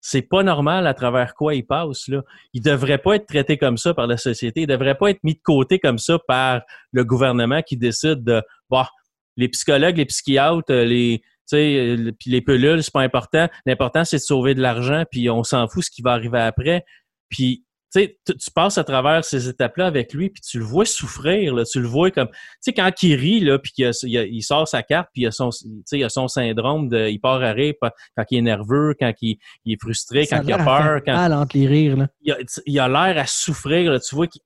c'est pas normal à travers quoi il passe. Là. Il devrait pas être traité comme ça par la société. Il devrait pas être mis de côté comme ça par le gouvernement qui décide de bah, les psychologues, les psychiatres, les, puis les pelules, c'est pas important. L'important, c'est de sauver de l'argent, puis on s'en fout ce qui va arriver après. Puis tu, tu passes à travers ces étapes-là avec lui, puis tu le vois souffrir, là, tu le vois comme, tu sais, quand il rit, là, puis qu'il il, sort sa carte, puis il a son, il a son syndrome de, il part à rire quand il est nerveux, quand il, est frustré, quand il a peur, quand mal entre les rires, là. il a l'air à souffrir, là, tu vois qu'il,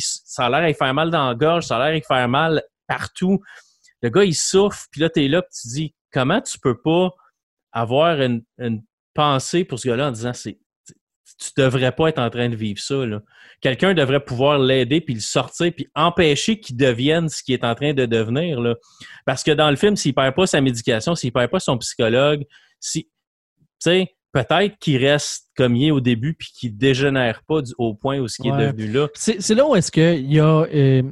ça a l'air à faire mal dans la gorge, ça a l'air à faire mal partout. Le gars, il souffre, puis là, t'es là, puis tu dis, comment tu peux pas avoir une, une pensée pour ce gars-là en disant, c'est tu devrais pas être en train de vivre ça. Quelqu'un devrait pouvoir l'aider, puis le sortir, puis empêcher qu'il devienne ce qu'il est en train de devenir. Là. Parce que dans le film, s'il perd pas sa médication, s'il perd pas son psychologue, si, peut-être qu'il reste comme il est au début, puis qu'il dégénère pas au point où ce qui est devenu là. C'est là où est-ce qu'il y a... Euh,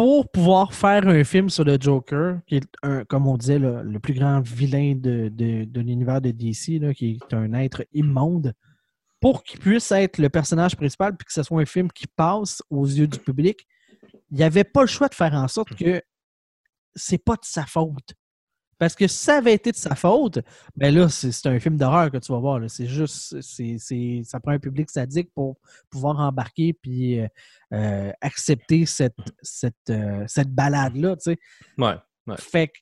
pour pouvoir faire un film sur le Joker, qui est, un, comme on disait, le plus grand vilain de, l'univers de DC, qui est un être immonde, pour qu'il puisse être le personnage principal puis que ce soit un film qui passe aux yeux du public, il n'y avait pas le choix de faire en sorte que c'est pas de sa faute. Parce que si ça avait été de sa faute, ben là, c'est un film d'horreur que tu vas voir. C'est juste, c'est, ça prend un public sadique pour pouvoir embarquer puis euh, euh, accepter cette, cette, euh, cette balade-là, tu sais. Ouais, Fait que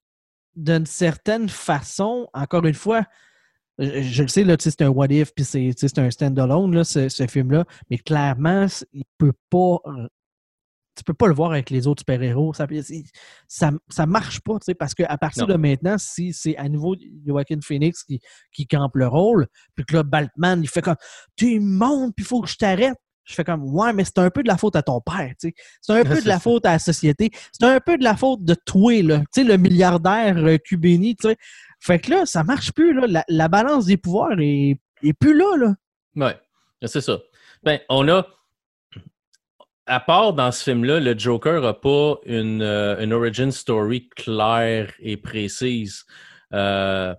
d'une certaine façon, encore une fois, je, le sais, là, c'est un what if, puis c'est un stand-alone, ce, ce film-là, mais clairement, il peut pas. Tu peux pas le voir avec les autres super-héros. Ça, ça, ça, marche pas, parce qu'à partir de maintenant, si c'est à nouveau Joaquin Phoenix qui, qui campe le rôle, puis que là, Batman, il fait comme Tu montes, puis il faut que je t'arrête je fais comme Ouais, mais c'est un peu de la faute à ton père, tu sais. C'est un peu de la faute à la société. C'est un peu de la faute de toi, là. Tu sais, le milliardaire euh, tu sais. Fait que là, ça marche plus, là. La, balance des pouvoirs est, est plus là, là. Ouais, c'est ça. Ben, on a. À part dans ce film-là, le Joker n'a pas une, euh, une, origin story claire et précise. Euh,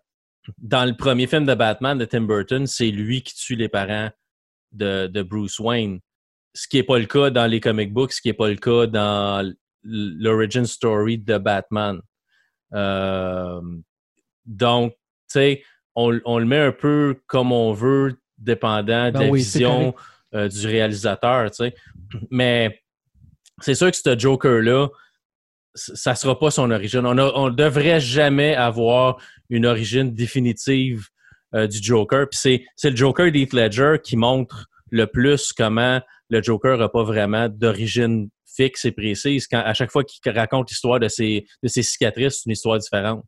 dans le premier film de Batman de Tim Burton, c'est lui qui tue les parents de, Bruce Wayne. Ce qui n'est pas le cas dans les comic books, ce qui n'est pas le cas dans l'origin story de Batman. Euh, donc, tu sais, on, le met un peu comme on veut, dépendant de ben la vision euh, du réalisateur, tu sais. Mais c'est sûr que ce Joker-là, ça ne sera pas son origine. On ne devrait jamais avoir une origine définitive euh, du Joker. Puis c'est le Joker d'Heath Ledger qui montre le plus comment le Joker n'a pas vraiment d'origine fixe et précise. Quand, à chaque fois qu'il raconte l'histoire de ses, de ses cicatrices, c'est une histoire différente.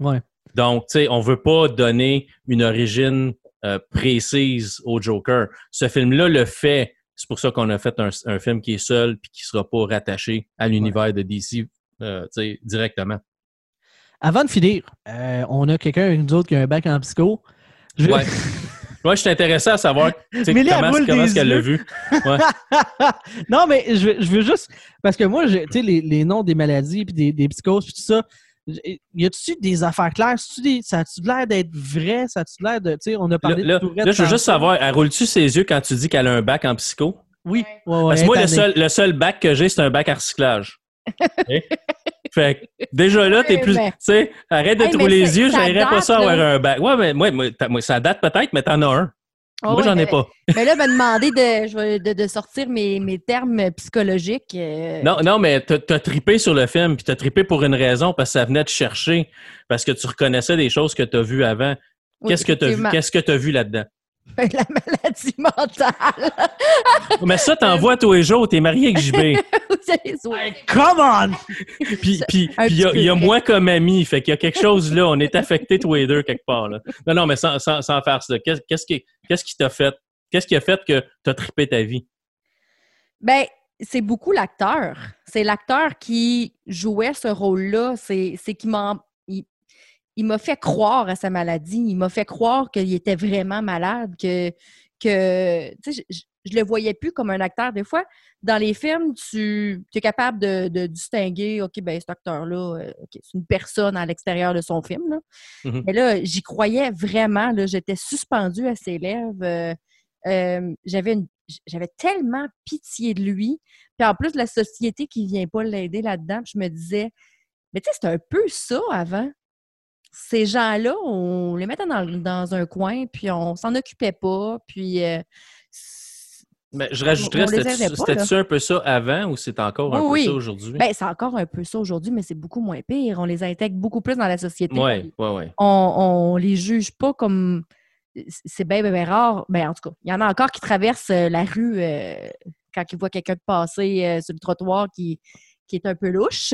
Ouais. Donc, tu sais, on veut pas donner une origine euh, précise au Joker. Ce film-là le fait. C'est pour ça qu'on a fait un, film qui est seul puis qui sera pas rattaché à l'univers de DC euh, directement. Avant de finir, on a quelqu'un, une autre qui a un bac en psycho. Ouais. [laughs] Moi, je suis intéressé à savoir comment, comment est-ce qu'elle l'a vu? [laughs] non, mais je veux, je veux, juste. Parce que moi, tu sais, les, les, noms des maladies, puis des, des psychoses, puis tout ça, y a-tu des affaires claires? ça a-tu l'air d'être vrai? Ça a-tu l'air de. Tu sais, on a parlé là, de Là, je veux juste savoir, elle roule-tu ses yeux quand tu dis qu'elle a un bac en psycho? Oui. Parce que moi, le seul, le seul bac que j'ai, c'est un bac à recyclage. [laughs] Fait déjà là, t'es plus. Tu sais, arrête de trouver les yeux, j'aimerais pas ça avoir un bac. Ouais, mais moi, ça date peut-être, mais t'en as un. Ah moi, j'en ai pas. [laughs] Mais là, elle m'a demandé de, de, sortir mes, mes, termes psychologiques. Euh. Non, non, mais t'as trippé sur le film, puis t'as trippé pour une raison, parce que ça venait te chercher, parce que tu reconnaissais des choses que t'as vues avant. Qu'est-ce que t'as vu, qu'est-ce que t'as vu là-dedans? [laughs] la maladie mentale. [laughs] Mais ça, t'en vois tous les jours. T'es marié avec JB. [laughs] come on! puis il y, a moi comme ami. Fait qu'il y a quelque chose là. On est affectés tous les deux quelque part. Là. Non, non, mais sans, sans, faire ça. Qu'est-ce qui qu'est-ce qui t'a fait? Qu'est-ce qui a fait que t'as trippé ta vie? Ben, c'est beaucoup l'acteur. C'est l'acteur qui jouait ce rôle-là. C'est qui m'a il m'a fait croire à sa maladie. Il m'a fait croire qu'il était vraiment malade, que, que je, je, le voyais plus comme un acteur. Des fois, dans les films, tu es capable de, distinguer, OK, ben cet acteur-là, euh, c'est une personne à l'extérieur de son film. Là. Mm-hmm. Mais là, j'y croyais vraiment. J'étais suspendue à ses lèvres. Euh, euh, j'avais j'avais tellement pitié de lui. Puis en plus, la société qui vient pas l'aider là-dedans, je me disais, mais tu sais, c'était un peu ça avant ces gens-là, on les mettait dans, un coin, puis on s'en occupait pas, puis... Euh, mais je rajouterais, c'était-tu un peu ça avant ou c'est encore un peu ça aujourd'hui? Ben, c'est encore un peu ça aujourd'hui, mais c'est beaucoup moins pire. On les intègre beaucoup plus dans la société. Oui, oui, oui. On, on les juge pas comme. C'est bien, bien, rare. Ben, en tout cas, il y en a encore qui traversent euh, la rue euh, quand ils voient quelqu'un passer sur le trottoir qui, qui est un peu louche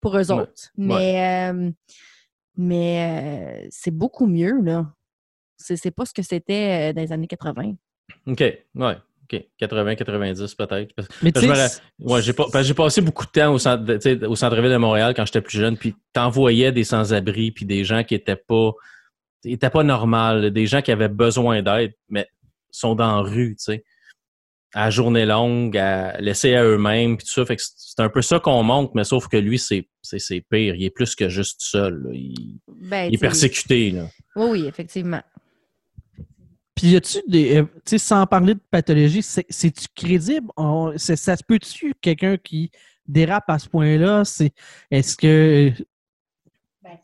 pour eux autres. Mais. Mais c'est beaucoup mieux, là. C'est pas ce que c'était dans les années 80. OK, ouais. OK, 80, 90 peut-être. Mais tu ouais, j'ai passé beaucoup de temps au, centre, au centre-ville de Montréal quand j'étais plus jeune, puis t'envoyais des sans-abri, puis des gens qui étaient pas étaient pas normaux, des gens qui avaient besoin d'aide, mais sont dans la rue, tu sais à journée longue, à laisser à eux-mêmes, puis tout ça. Fait que c'est un peu ça qu'on montre, mais sauf que lui, c'est pire. Il est plus que juste seul. Il, ben, est persécuté. Là. Oui, oui, effectivement. Puis y a-tu des. Euh, tu sais, sans parler de pathologie, c'est-tu crédible? ça se peut-tu quelqu'un qui dérape à ce point-là? Est-ce que. Ben,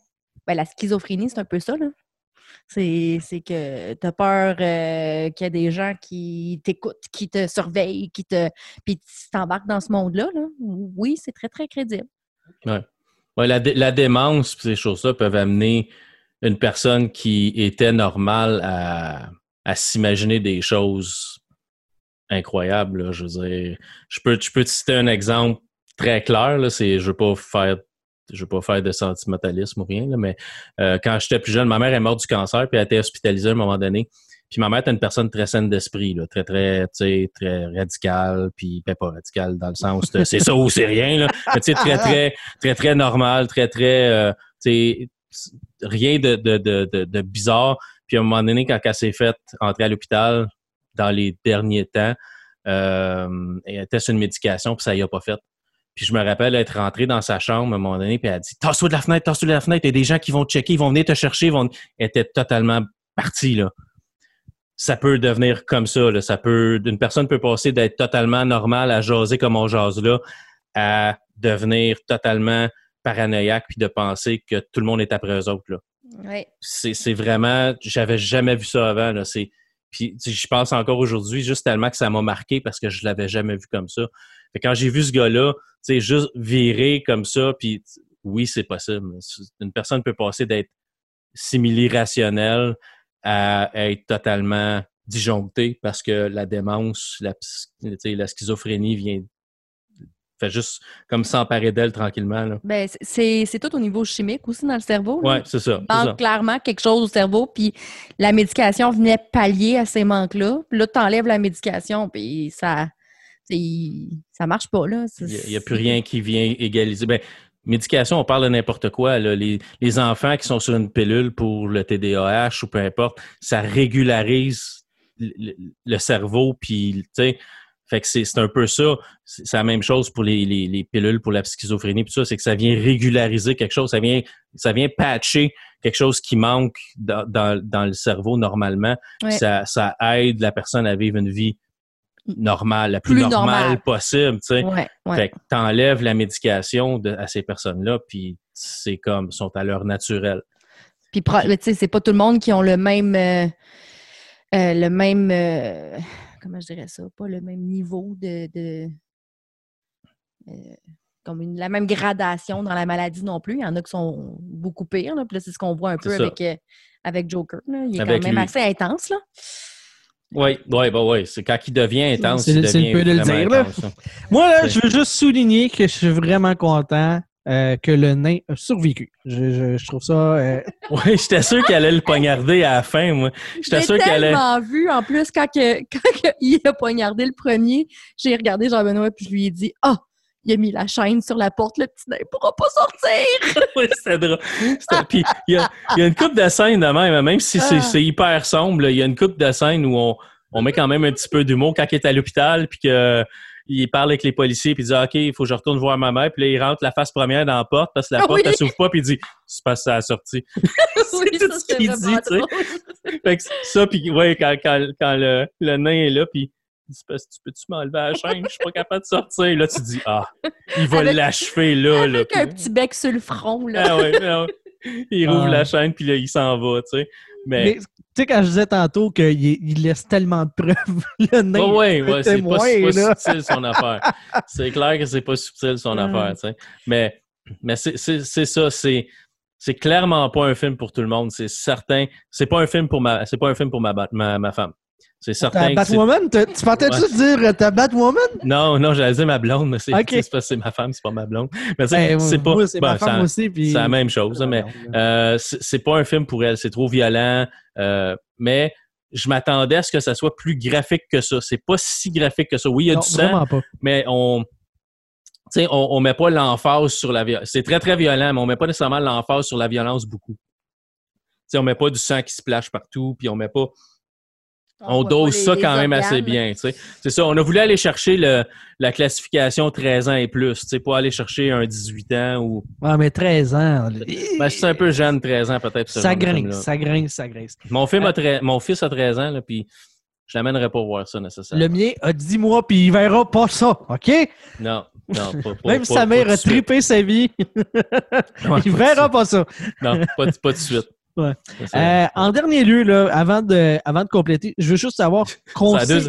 ben, la schizophrénie, c'est un peu ça, là. C'est que tu as peur euh, qu'il y a des gens qui t'écoutent, qui te surveillent, qui te. Puis tu t'embarques dans ce monde-là. Là. Oui, c'est très, très crédible. Ouais. Ouais, la, la démence, ces choses-là peuvent amener une personne qui était normale à, s'imaginer des choses incroyables. Je veux dire, je peux, peux te citer un exemple très clair. Là, je veux pas faire, je veux pas faire de sentimentalisme ou rien, mais euh, quand j'étais plus jeune, ma mère est morte du cancer puis elle a été hospitalisée à un moment donné. Puis ma mère était une personne très saine d'esprit, très, très, très radicale, puis ben, pas radicale dans le sens de c'est ça ou c'est rien, là. Mais tu sais, très, très, très, très normal, très, très, euh, tu sais, rien de, de, de bizarre. Puis à un moment donné, quand elle s'est faite entrer à l'hôpital dans les derniers temps, euh, elle était sur une médication, puis ça y a pas fait. Puis je me rappelle être rentré dans sa chambre à un moment donné, puis elle a dit Tasse-toi de la fenêtre, tasse-toi de la fenêtre, il y a des gens qui vont te checker, ils vont venir te chercher, ils vont. Elle était totalement partie, là. Ça peut devenir comme ça, là. Ça peut. Une personne peut passer d'être totalement normale à jaser comme on jase là, à devenir totalement paranoïaque puis de penser que tout le monde est après eux autres, là Ouais. c'est vraiment j'avais jamais vu ça avant là c'est puis tu sais, j'y pense encore aujourd'hui juste tellement que ça m'a marqué parce que je l'avais jamais vu comme ça fait que quand j'ai vu ce gars-là sais juste virer comme ça puis oui c'est possible une personne peut passer d'être simili-rationnelle à être totalement disjonctée parce que la démence la, schizophrénie vient fait juste comme s'emparer d'elle tranquillement là. Ben, c'est- tout au niveau chimique aussi dans le cerveau. ouais c'est ça, Il ça. manque clairement quelque chose au cerveau, puis la médication venait pallier à ces manques-là. Puis là, tu enlèves la médication, puis ça ça marche pas. là. Il n'y a, plus rien qui vient égaliser. Ben, médication, on parle de n'importe quoi. là. Les, les enfants qui sont sur une pilule pour le TDAH ou peu importe, ça régularise le, le- le cerveau. Puis, tu sais, fait que c'est un peu ça. C'est la même chose pour les, les, les pilules pour la schizophrénie. Puis ça, c'est que ça vient régulariser quelque chose. Ça vient, ça vient patcher quelque chose qui manque dans, dans, dans le cerveau normalement. Ouais. Ça, ça aide la personne à vivre une vie normale, la plus, Plus normale, normale. possible. Tu sais. Ouais, ouais. Fait que t'enlèves la médication de- à ces personnes-là, puis c'est comme, sont à l'heure naturelle. Puis, tu sais, c'est pas tout le monde qui ont le même. euh, euh, le même. euh, comment je dirais ça? Pas le même niveau de. de comme une- la même gradation dans la maladie non plus. Il y en a qui sont beaucoup pires. Là. Puis là, c'est ce qu'on voit un peu ça. avec, avec Joker. là. Il est Avec quand même lui. assez intense. Là. Oui, oui, bah oui. C'est quand il devient intense, C'est- le peu de le dire, là. Moi, là, je veux juste souligner que je suis vraiment content euh, que le nain a survécu. Je, je- je trouve ça. euh, [laughs] Oui, j'étais sûr qu'elle allait le poignarder à la fin, moi. J'étais J'ai sûr qu'elle allait... tellement vu. En plus, quand, que, [laughs] quand que il a poignardé le premier, j'ai regardé Jean-Benoît puis je lui ai dit Ah, il a mis la chaîne sur la porte, le petit nain ne pourra pas sortir. [laughs] Oui, c'était drôle. Puis il y a, il y a une coupe de scènes de même, même si c'est Ah. c'est hyper sombre, il y a une coupe de scènes où on, on met quand même un petit peu d'humour quand il est à l'hôpital, puis que il parle avec les policiers, puis il dit OK, il faut que je retourne voir ma mère, puis là, il rentre la face première dans la porte parce que la Ah porte, oui. elle s'ouvre pas, puis il dit C'est parce que ça a sorti. [laughs] oui, [laughs] tout ça, ce c'est qu'il dit, tu sais. drôle. Fait que ça, puis ouais, quand, quand, quand le, le nain est là, puis que tu peux-tu m'enlever la chaîne, je suis pas capable de sortir. Là, tu dis Ah, il va Avec- l'achever là. là. Avec un Puis- petit bec sur le front. Là. Ah ouais, ah ouais. Il rouvre Ah. la chaîne, puis là, il s'en va, tu sais. Mais Mais, tu sais, quand je disais tantôt qu'il il laisse tellement de preuves, [laughs] le nain. Oh, ouais, ouais, c'est témoin, pas, là. subtil son affaire. C'est clair que c'est pas subtil son Ah. affaire, tu sais. Mais, mais c'est c'est- c'est ça, c'est c'est clairement pas un film pour tout le monde, c'est certain. C'est pas un film pour ma c'est pas un film pour ma, ma, ma femme. C'est Ta certain c'est- Batwoman, tu partais-tu Ouais. dire euh, ta Batwoman? Non, non, j'allais dire ma blonde, mais c'est Ok. c'est ma femme, c'est pas ma blonde. Mais Ben, c'est pas Moi, c'est ma femme aussi. puis- c'est la même chose, hein, mais Euh, c'est pas un film pour elle, c'est trop violent. euh, mais je m'attendais à ce que ça soit plus graphique que ça. C'est pas si graphique que ça. Oui, il y a Non, du sang, pas. mais on, tu sais, on, on met pas l'emphase sur la violence. C'est très très violent, mais on met pas nécessairement l'emphase sur la violence beaucoup. Tu sais, on met pas du sang qui se plage partout, puis on met pas. On, voit pas dose les- ça quand même assez bien. tu sais. C'est ça. On a voulu aller chercher le, la classification 13 ans et plus. Tu sais, pas aller chercher un 18 ans ou. Ouais, mais 13 ans. Ben, c'est un peu jeune, 13 ans peut-être. ça grince, ça grince, ça grince. Mon, film Euh, a tre- mon fils a 13 ans, là, puis je l'amènerai pas voir ça nécessairement. Le mien a 10 mois, puis il verra pas ça, OK? Non, non, pas, pas Même pas- sa mère a trippé sa vie, [laughs] il verra pas ça. Non, pas, pas de suite. Ouais. Euh, en dernier lieu, là, avant, de, avant de compléter, je veux juste savoir [laughs]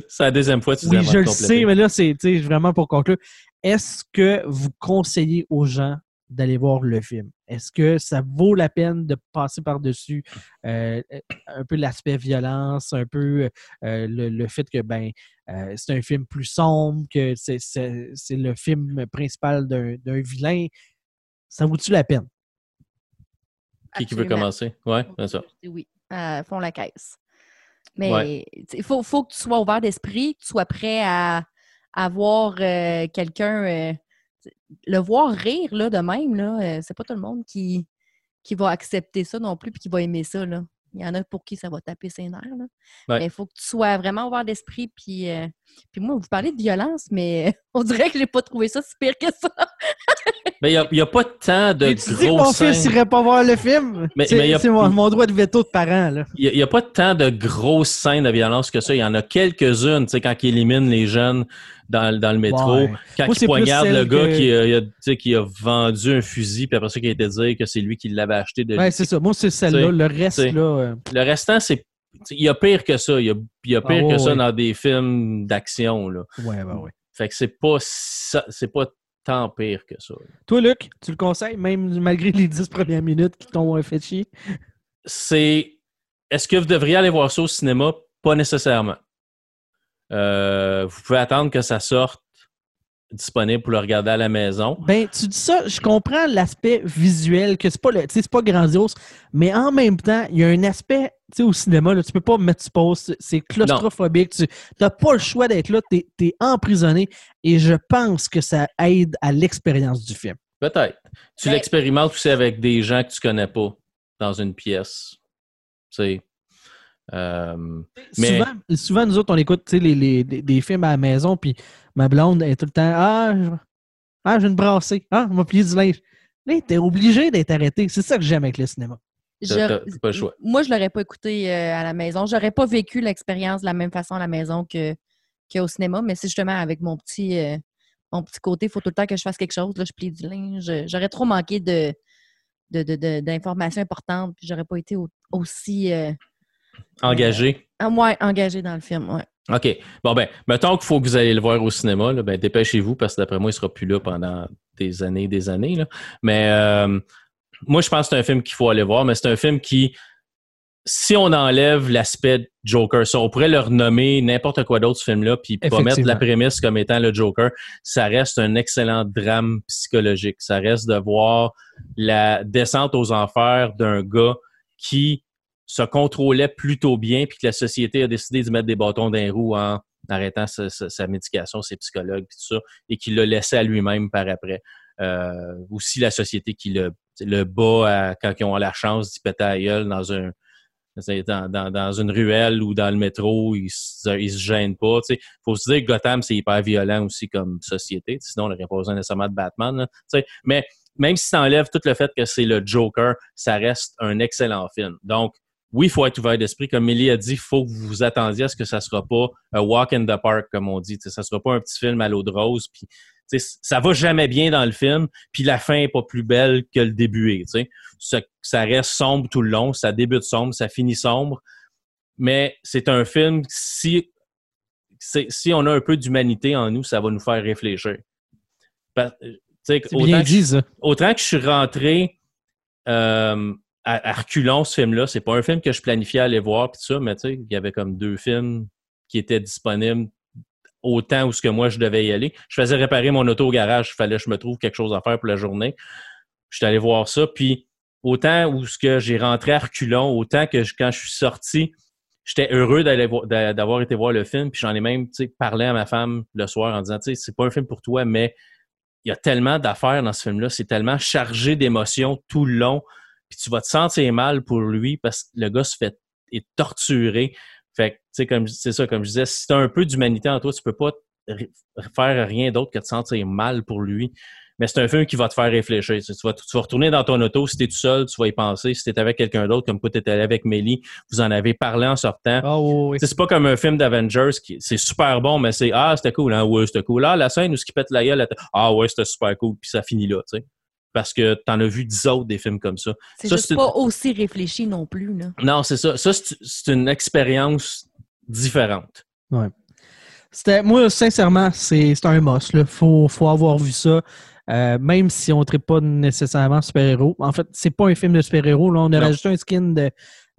C'est la, deuxième fois que tu dis Oui, avant je de le compléter. sais, mais là, c'est vraiment pour conclure. Est-ce que vous conseillez aux gens d'aller voir le film? Est-ce que ça vaut la peine de passer par-dessus euh, un peu l'aspect violence, un peu euh, le, le fait que ben euh, c'est un film plus sombre, que c'est- le film principal d'un d'un vilain? Ça vaut-tu la peine? Qui, qui veut commencer? Ouais. Je dis Oui, à fond la caisse. Mais il faut, faut que tu sois ouvert d'esprit, que tu sois prêt à, à voir euh, quelqu'un. euh, le voir rire là, de même, là, euh, c'est pas tout le monde qui, qui va accepter ça non plus puis qui va aimer ça. Là. Il y en a pour qui ça va taper ses nerfs. Là. Ouais. Mais il faut que tu sois vraiment ouvert d'esprit. Puis, euh, puis moi, vous parlez de violence, mais [laughs] on dirait que j'ai pas trouvé ça si pire que ça. Mais il n'y a, pas tant de Et tu dis que mon gros fils scènes. irait pas voir le film? Mais- c'est mais a- c'est mon, mon droit de veto de parent. Il n'y a, pas tant de grosses scènes de violence que ça. Il y en a quelques-unes, tu sais, quand il élimine les jeunes dans, dans le métro, Ouais. quand Moi, il c'est plus poignarde le gars que- qui, a, il a- tu sais, qui a vendu un fusil, puis après ça, qui a été dire que c'est lui qui l'avait acheté de Ouais, c'est ça. Moi, c'est celle-là. Le reste, là. euh, Le restant, c'est. Il y a pire que ça. Il y a, il y a pire Ah, ouais, que ça ouais. dans des films d'action. là. ouais, ouais, ouais. Fait que c'est pas ça- c'est pas tant pire que ça. Toi, Luc, tu le conseilles, même malgré les 10 premières minutes qui t'ont fait chier? c'est est-ce que vous devriez aller voir ça au cinéma? Pas nécessairement. Euh, vous pouvez attendre que ça sorte disponible pour le regarder à la maison. Ben, tu dis ça, je comprends l'aspect visuel, que c'est pas, le- tu sais, c'est pas grandiose, mais en même temps, il y a un aspect, tu sais, au cinéma, là, tu peux pas mettre pause, c'est claustrophobique, tu n'as pas le choix d'être là, tu es, emprisonné, et je pense que ça aide à l'expérience du film. Peut-être. Tu Ben- l'expérimentes aussi avec des gens que tu connais pas dans une pièce. Tu sais. Euh, Mais- Souvent, souvent, nous autres, on écoute tu sais, les, les- des, des films à la maison, puis ma blonde est tout le temps Ah, je, ah, j'ai une brassée. Ah, on m'a plié du linge. Là, t'es obligé d'être arrêté. C'est ça que j'aime avec le cinéma. Je- pas le choix. Moi, je l'aurais pas écouté euh, à la maison. J'aurais pas vécu l'expérience de la même façon à la maison que qu'au cinéma, mais c'est justement avec mon petit euh, mon petit côté, il faut tout le temps que je fasse quelque chose. Là, je plie du linge. J'aurais trop manqué de de- de- de- d'informations importantes, puis j'aurais pas été au- aussi euh, engagé. ah, ouais, engagée dans le film. Ouais. OK. Bon, ben, mettons qu'il faut que vous allez le voir au cinéma. Là, ben, dépêchez-vous parce que d'après moi, il sera plus là pendant des années et des années. Là. Mais euh, moi, je pense que c'est un film qu'il faut aller voir, mais c'est un film qui, si on enlève l'aspect Joker, ça, on pourrait le renommer n'importe quoi d'autre, ce film-là, puis pas mettre la prémisse comme étant le Joker, ça reste un excellent drame psychologique. Ça reste de voir la descente aux enfers d'un gars qui se contrôlait plutôt bien, puis que la société a décidé de mettre des bâtons dans les roues en arrêtant sa, sa- sa médication, ses psychologues, puis tout ça, et qu'il l'a laissé à lui-même par après. Euh, aussi la société qui le, le bat à- quand ils ont la chance d'y péter à gueule dans un dans, dans, une ruelle ou dans le métro, ils ils se gênent pas. Il faut se dire que Gotham, c'est hyper violent aussi comme société. Sinon, on n'aurait pas besoin nécessairement de Batman. là. Mais même si tu enlèves tout le fait que c'est le Joker, ça reste un excellent film. Donc, oui, il faut être ouvert d'esprit. Comme Millie a dit, il faut que vous vous attendiez à ce que ça ne sera pas un walk in the park, comme on dit. Ça ne sera pas un petit film à l'eau de rose. Puis, ça va jamais bien dans le film, puis la fin n'est pas plus belle que le début est. Ça, ça reste sombre tout le long. Ça débute sombre, ça finit sombre. Mais c'est un film, si, si on a un peu d'humanité en nous, ça va nous faire réfléchir. Parce- bien autant que je- dit, ça. autant que je suis rentré euh, à, reculons, ce film-là, c'est pas un film que je planifiais aller voir, tout ça, mais tu sais, il y avait comme deux films qui étaient disponibles au temps où ce que moi je devais y aller. Je faisais réparer mon auto au garage, il fallait que je me trouve quelque chose à faire pour la journée. Je suis allé voir ça, puis autant où ce que j'ai rentré à reculons, autant que quand je suis sorti, j'étais heureux d'avoir été voir le film, puis j'en ai même parlé à ma femme le soir en disant, tu sais, c'est pas un film pour toi, mais il y a tellement d'affaires dans ce film-là, c'est tellement chargé d'émotions tout le long, puis tu vas te sentir mal pour lui parce que le gars se fait est torturé. Fait que, tu sais, comme c'est ça, comme je disais, si tu as un peu d'humanité en toi, tu peux pas faire rien d'autre que te sentir mal pour lui. Mais c'est un film qui va te faire réfléchir. Tu, vas, tu vas retourner dans ton auto, si tu es tout seul, tu vas y penser. Si tu es avec quelqu'un d'autre, comme quoi tu étais allé avec Mélie, vous en avez parlé en sortant. Ah oui, C'est pas comme un film d'Avengers qui c'est super bon, mais c'est Ah, c'était cool, hein? Ouais, c'était cool. Ah, la scène où ce qui pète la gueule, ah ouais, c'était super cool, puis ça finit là, tu sais. Parce que t'en as vu dix autres des films comme ça. C'est Ça, juste pas aussi réfléchi non plus. Là. Non, c'est ça. Ça, c'est une expérience différente. C'était, moi, sincèrement, c'est, c'est un must. Il faut, faut avoir vu ça. Euh, même si on ne traite pas nécessairement super-héros. En fait, c'est pas un film de super-héros. Là, on a Non. rajouté un skin de.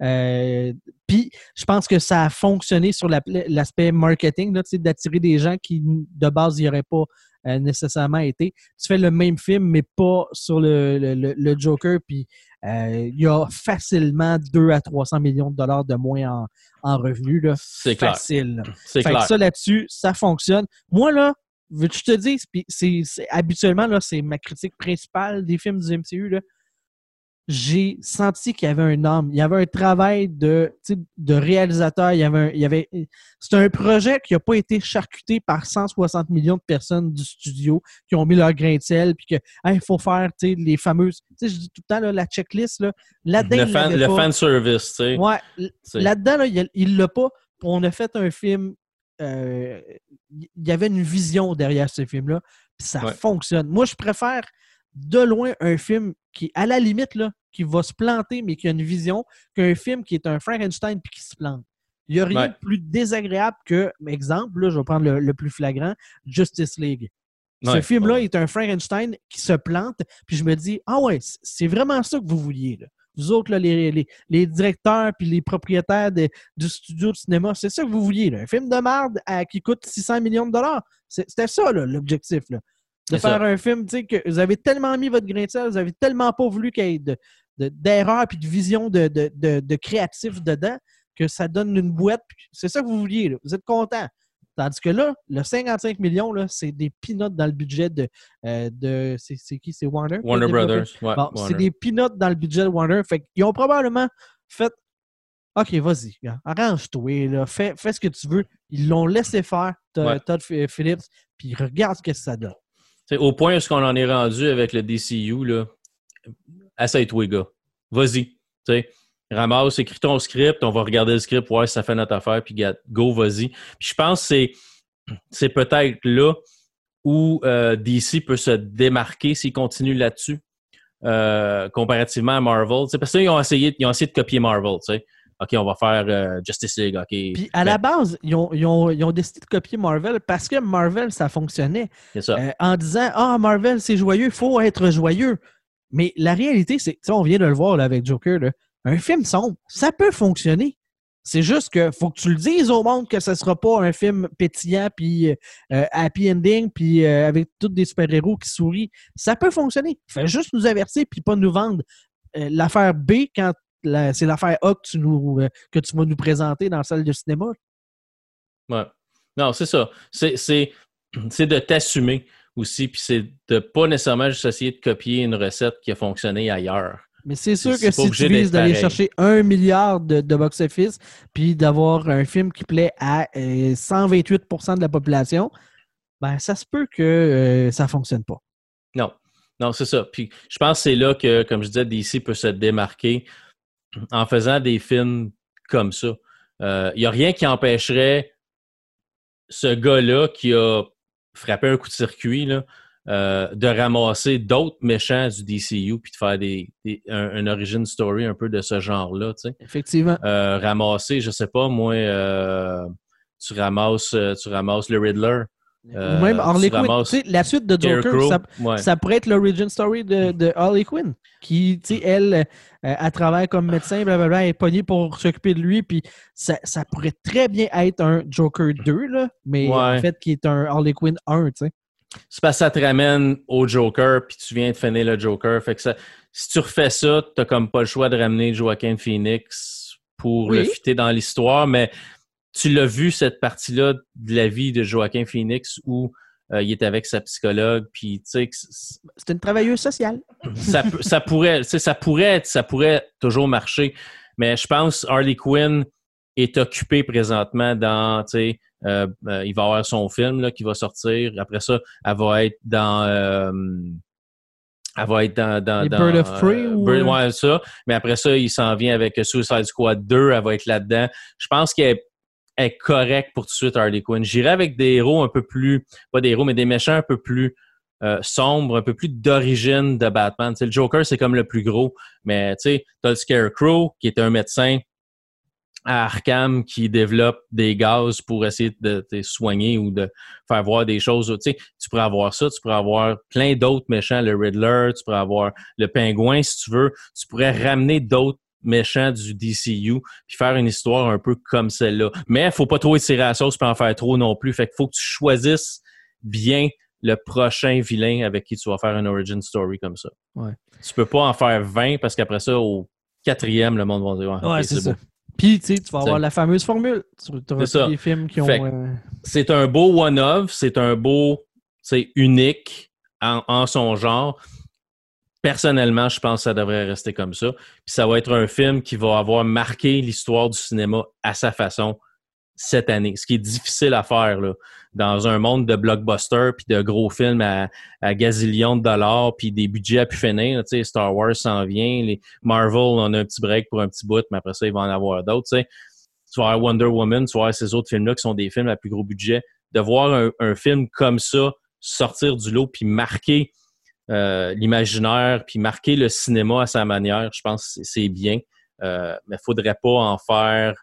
Euh, Puis, je pense que ça a fonctionné sur la- l'aspect marketing, tu sais, d'attirer des gens qui, de base, n'y auraient pas euh, nécessairement été. Tu fais le même film, mais pas sur le, le- le- le Joker, puis euh, il y a facilement 2 à 300 millions de dollars de moins en, en revenus. là. C'est. Facile. C'est que clair. ça là-dessus, ça fonctionne. Moi, là, veux que je te dise, puis habituellement, là, c'est ma critique principale des films du MCU, là. J'ai senti qu'il y avait un homme, il y avait un travail de, de réalisateur, il y avait, un- il y avait, c'est un projet qui n'a pas été charcuté par 160 millions de personnes du studio qui ont mis leur grain de sel, puis que, Hey, il faut faire, les fameuses, tu sais, je dis tout le temps, là, la checklist, là, là-dedans, Le fan, le fan service, tu sais. Ouais, Là-dedans, là, il- l'a pas. On a fait un film. euh, Il y avait une vision derrière ce film-là. Puis ça Ouais. fonctionne. Moi, je préfère de loin un film qui, à la limite, là, qui va se planter, mais qui a une vision, qu'un film qui est un Frankenstein puis qui se plante. Il n'y a rien Ouais. de plus désagréable que, exemple, là, je vais prendre le, le plus flagrant, Justice League. Ce Ouais. film-là est un Frankenstein qui se plante, puis je me dis, ah ouais, c'est vraiment ça que vous vouliez. Là. Vous autres, là, les, les, les directeurs puis les propriétaires de- du studio de cinéma, c'est ça que vous vouliez. Là. Un film de merde à- qui coûte 600 millions de dollars. C'était ça, l'objectif. De ça. faire un film, tu sais, que vous avez tellement mis votre grain de sel, vous avez tellement pas voulu qu'il y ait de- de- d'erreurs puis de vision de, de, de, de créatif dedans que ça donne une boîte. C'est ça que vous vouliez. là. Vous êtes content. Tandis que là, le 55 millions, c'est des peanuts dans le budget de. euh, de c'est qui? C'est Warner? Warner? Brothers. Ouais, Bon, c'est des peanuts dans le budget de Warner. Fait qu'ils ont probablement fait OK, vas-y, arrange-toi, fais, fais ce que tu veux. Ils l'ont laissé faire, Todd Ouais. Phillips, puis regarde ce que ça donne. Au point où ce qu'on en est rendu avec le DCU, là, essaye-toi, gars. Vas-y. Ramasse, écris ton script, on va regarder le script, voir si ça fait notre affaire, puis go, vas-y. Je pense que c'est, peut-être là où euh, DC peut se démarquer s'il continue là-dessus, euh, comparativement à Marvel. T'sais, parce qu'ils ont essayé, ils ont essayé de copier Marvel. OK, on va faire euh, Justice League. OK. Puis à Mais la base, ils ont, ils ont- ils ont décidé de copier Marvel parce que Marvel, ça fonctionnait. c'est ça. Euh, en disant Ah, Marvel, c'est joyeux, il faut être joyeux. Mais la réalité, c'est, tu sais, on vient de le voir là, avec Joker, là, un film sombre, ça peut fonctionner. C'est juste que faut que tu le dises au monde que ce ne sera pas un film pétillant, puis euh, happy ending, puis euh, avec tous des super-héros qui sourient. Ça peut fonctionner. Fais juste nous avertir, puis pas nous vendre euh, l'affaire B quand la- c'est l'affaire A que tu, nous, euh, que tu vas nous présenter dans la salle de cinéma. Ouais. Non, c'est ça. C'est, c'est, c'est de t'assumer aussi, puis c'est de pas nécessairement juste essayer de copier une recette qui a fonctionné ailleurs. Mais c'est sûr C'est que si tu vises d'aller pareil. chercher un milliard de, de box-office, puis d'avoir un film qui plaît à euh, 128% de la population, ben ça se peut que euh, ça fonctionne pas. Non, non, c'est ça. Puis je pense que c'est là que, comme je disais, DC peut se démarquer en faisant des films comme ça. Il n'y a rien qui empêcherait ce gars-là qui a frappé un coup de circuit là, euh, de ramasser d'autres méchants du DCU puis de faire des, des- un, un origin story un peu de ce genre-là. tu sais. Effectivement. Euh, ramasser, je sais pas, moi, euh, tu ramasses, euh, tu ramasses le Riddler. Euh, Ou même Harley Quinn. ramasses la suite de Joker, ça, Ouais. ça pourrait être l'origin story de, de Harley Quinn, qui, tu sais, elle, euh, elle travaille comme médecin, blablabla, elle est pognée pour s'occuper de lui, puis ça, ça pourrait très bien être un Joker 2, là, mais en Ouais. fait, qui est un Harley Quinn 1, tu sais. C'est parce que ça te ramène au Joker, puis tu viens de finir le Joker. Fait que ça, si tu refais ça, t'as comme pas le choix de ramener Joaquin Phoenix pour le fitter dans l'histoire, mais tu l'as vu, cette partie-là de la vie de Joaquin Phoenix où euh, il est avec sa psychologue, puis tu sais, C'est une travailleuse sociale. ça, pourrait, ça pourrait, ça pourrait toujours marcher. Mais je pense Harley Quinn est occupée présentement dans, tu sais, euh, euh, il va avoir son film là, qui va sortir. Après ça, elle va être dans, elle va être dans, dans, Les dans, Bird of Prey euh, ou, Bird- ouais, ça. Mais après ça, il s'en vient avec Suicide Squad 2. Elle va être là-dedans. Je pense qu'elle est correcte pour tout de suite Harley Quinn. J'irai avec des héros un peu plus, pas des héros, mais des méchants un peu plus euh, sombres, un peu plus d'origine de Batman. Le Joker, c'est comme le plus gros, mais tu sais, t'as le Scarecrow, qui est un médecin à Arkham qui développe des gaz pour essayer de te soigner ou de faire voir des choses. Tu, tu pourrais avoir ça, tu pourrais avoir plein d'autres méchants, le Riddler, tu pourrais avoir le pingouin si tu veux. Tu pourrais ramener d'autres méchants du DCU puis faire une histoire un peu comme celle-là. Mais il faut pas trop étirer la sauce pour en faire trop non plus. Fait qu'il faut que tu choisisses bien le prochain vilain avec qui tu vas faire une origin story comme ça. Ouais. Tu peux pas en faire 20 parce qu'après ça, au quatrième, le monde va dire Ouais, c'est ça. beau. Puis, tu sais, tu vas avoir la fameuse formule. Tu ça. des films qui ont. Euh, c'est un beau one-off, c'est un beau, c'est unique en, en son genre. Personnellement, je pense que ça devrait rester comme ça. Puis ça va être un film qui va avoir marqué l'histoire du cinéma à sa façon cette année. Ce qui est difficile à faire dans un monde de blockbusters puis de gros films à, à gazillions de dollars puis des budgets à pu finir. Star Wars s'en vient, les Marvel, on a un petit break pour un petit bout, mais après ça, il va en avoir d'autres. tu Wonder Woman, tu ces autres films-là qui sont des films à plus gros budget. De voir un, un film comme ça sortir du lot puis marquer euh, l'imaginaire puis marquer le cinéma à sa manière, je pense que c'est- bien. Euh, mais il faudrait pas en faire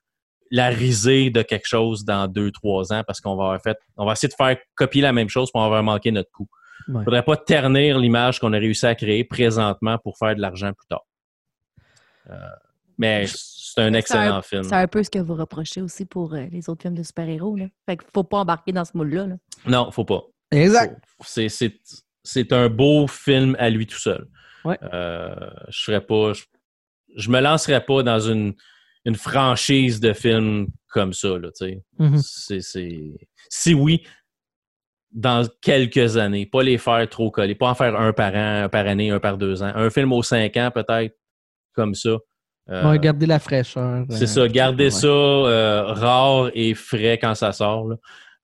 la risée de quelque chose dans deux, trois ans parce qu'on va avoir fait, on va essayer de faire copier la même chose pour avoir manqué notre coup. Ouais. faudrait pas ternir l'image qu'on a réussi à créer présentement pour faire de l'argent plus tard. Euh, mais c'est un excellent film. C'est un peu ce que vous reprochez aussi pour euh, les autres films de super-héros. là. Fait qu'il faut pas embarquer dans ce moule-là. là. Non, faut pas. Exact. Faut- C'est, c'est, un beau film à lui tout seul. Ouais. Euh, je serais pas. Je, je me lancerais pas dans une, une franchise de films comme ça, là. Mhm. C'est... Si oui, dans quelques années, pas les faire trop coller, pas en faire un par an, un par année, un par deux ans. Un film aux cinq ans, peut-être, comme ça. Euh, Ouais, garder la fraîcheur. c'est euh, ça, garder ouais. ça euh, rare et frais quand ça sort. là.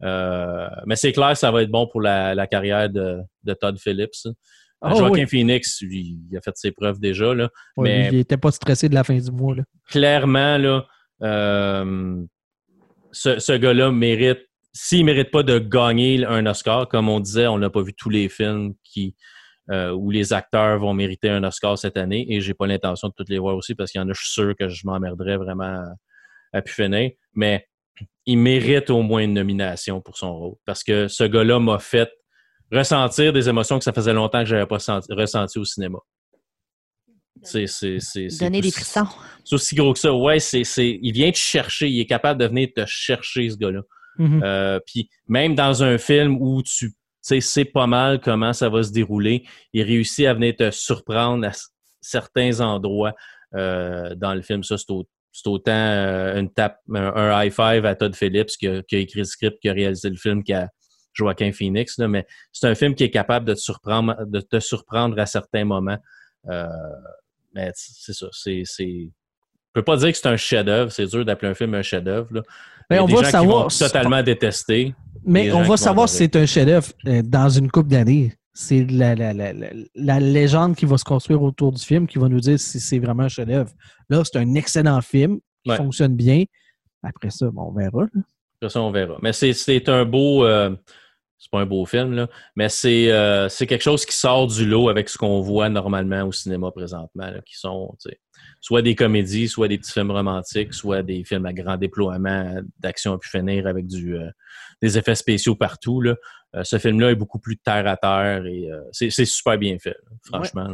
Euh, mais c'est clair ça va être bon pour la, la carrière de, de Todd Phillips. Oh, Joaquin oui. Phoenix, lui, il a fait ses preuves déjà. Là. Ouais, mais- Il était pas stressé de la fin du mois. Là. Clairement, là, euh, ce, ce gars-là mérite, s'il ne mérite pas de gagner un Oscar, comme on disait, on n'a pas vu tous les films qui, euh, où les acteurs vont mériter un Oscar cette année et j'ai pas l'intention de toutes les voir aussi parce qu'il y en a, je suis sûr que je m'emmerderais vraiment à, à pu finir. Mais il mérite au moins une nomination pour son rôle parce que ce gars-là m'a fait ressentir des émotions que ça faisait longtemps que je n'avais pas senti- ressenti au cinéma. C'est, c'est, Donner des frissons. c'est aussi gros que ça. Ouais, c'est, c'est, il vient te chercher. Il est capable de venir te chercher, ce gars-là. Mhm. Euh, Puis même dans un film où tu sais pas mal comment ça va se dérouler, il réussit à venir te surprendre à certains endroits euh, dans le film. Ça, c'est, au- c'est autant euh, une tape, un, high five à Todd Phillips qui a, qui a écrit le script, qui a réalisé le film, qu'à Joaquin Phoenix. là. mais c'est un film qui est capable de te surprendre, de te surprendre à certains moments. Euh, mais c'est ça. C'est, c'est... Je peux pas dire que c'est un chef-d'œuvre. C'est dur d'appeler un film un chef-d'œuvre. a on des va gens qui savoir vont totalement détester. Mais on va qui savoir si c'est un chef-d'œuvre euh, dans une couple d'années. C'est la, la, la, la, la légende qui va se construire autour du film qui va nous dire si c'est vraiment un chef-d'œuvre. Là, c'est un excellent film qui Ouais. fonctionne bien. Après ça, bon, on verra. là. Après ça, on verra. Mais c'est, c'est un beau. euh, c'est pas un beau film, là, mais c'est, euh, c'est quelque chose qui sort du lot avec ce qu'on voit normalement au cinéma présentement, là, qui sont soit des comédies, soit des petits films romantiques, soit des films à grand déploiement d'action à pu finir avec du, euh, des effets spéciaux partout. Là. Euh, ce film-là est beaucoup plus terre à terre et euh, c'est, super bien fait, là, franchement.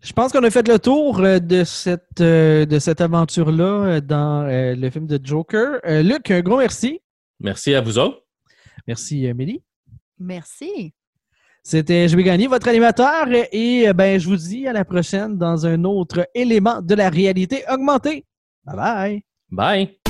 Je pense qu'on a fait le tour euh, de cette, de cette aventure-là dans le film de Joker. Luc, un gros merci. Merci à vous autres. Merci, euh, Mélie. Merci. C'était Je vais gagner votre animateur et ben, je vous dis à la prochaine dans un autre élément de la réalité augmentée. Bye bye. Bye!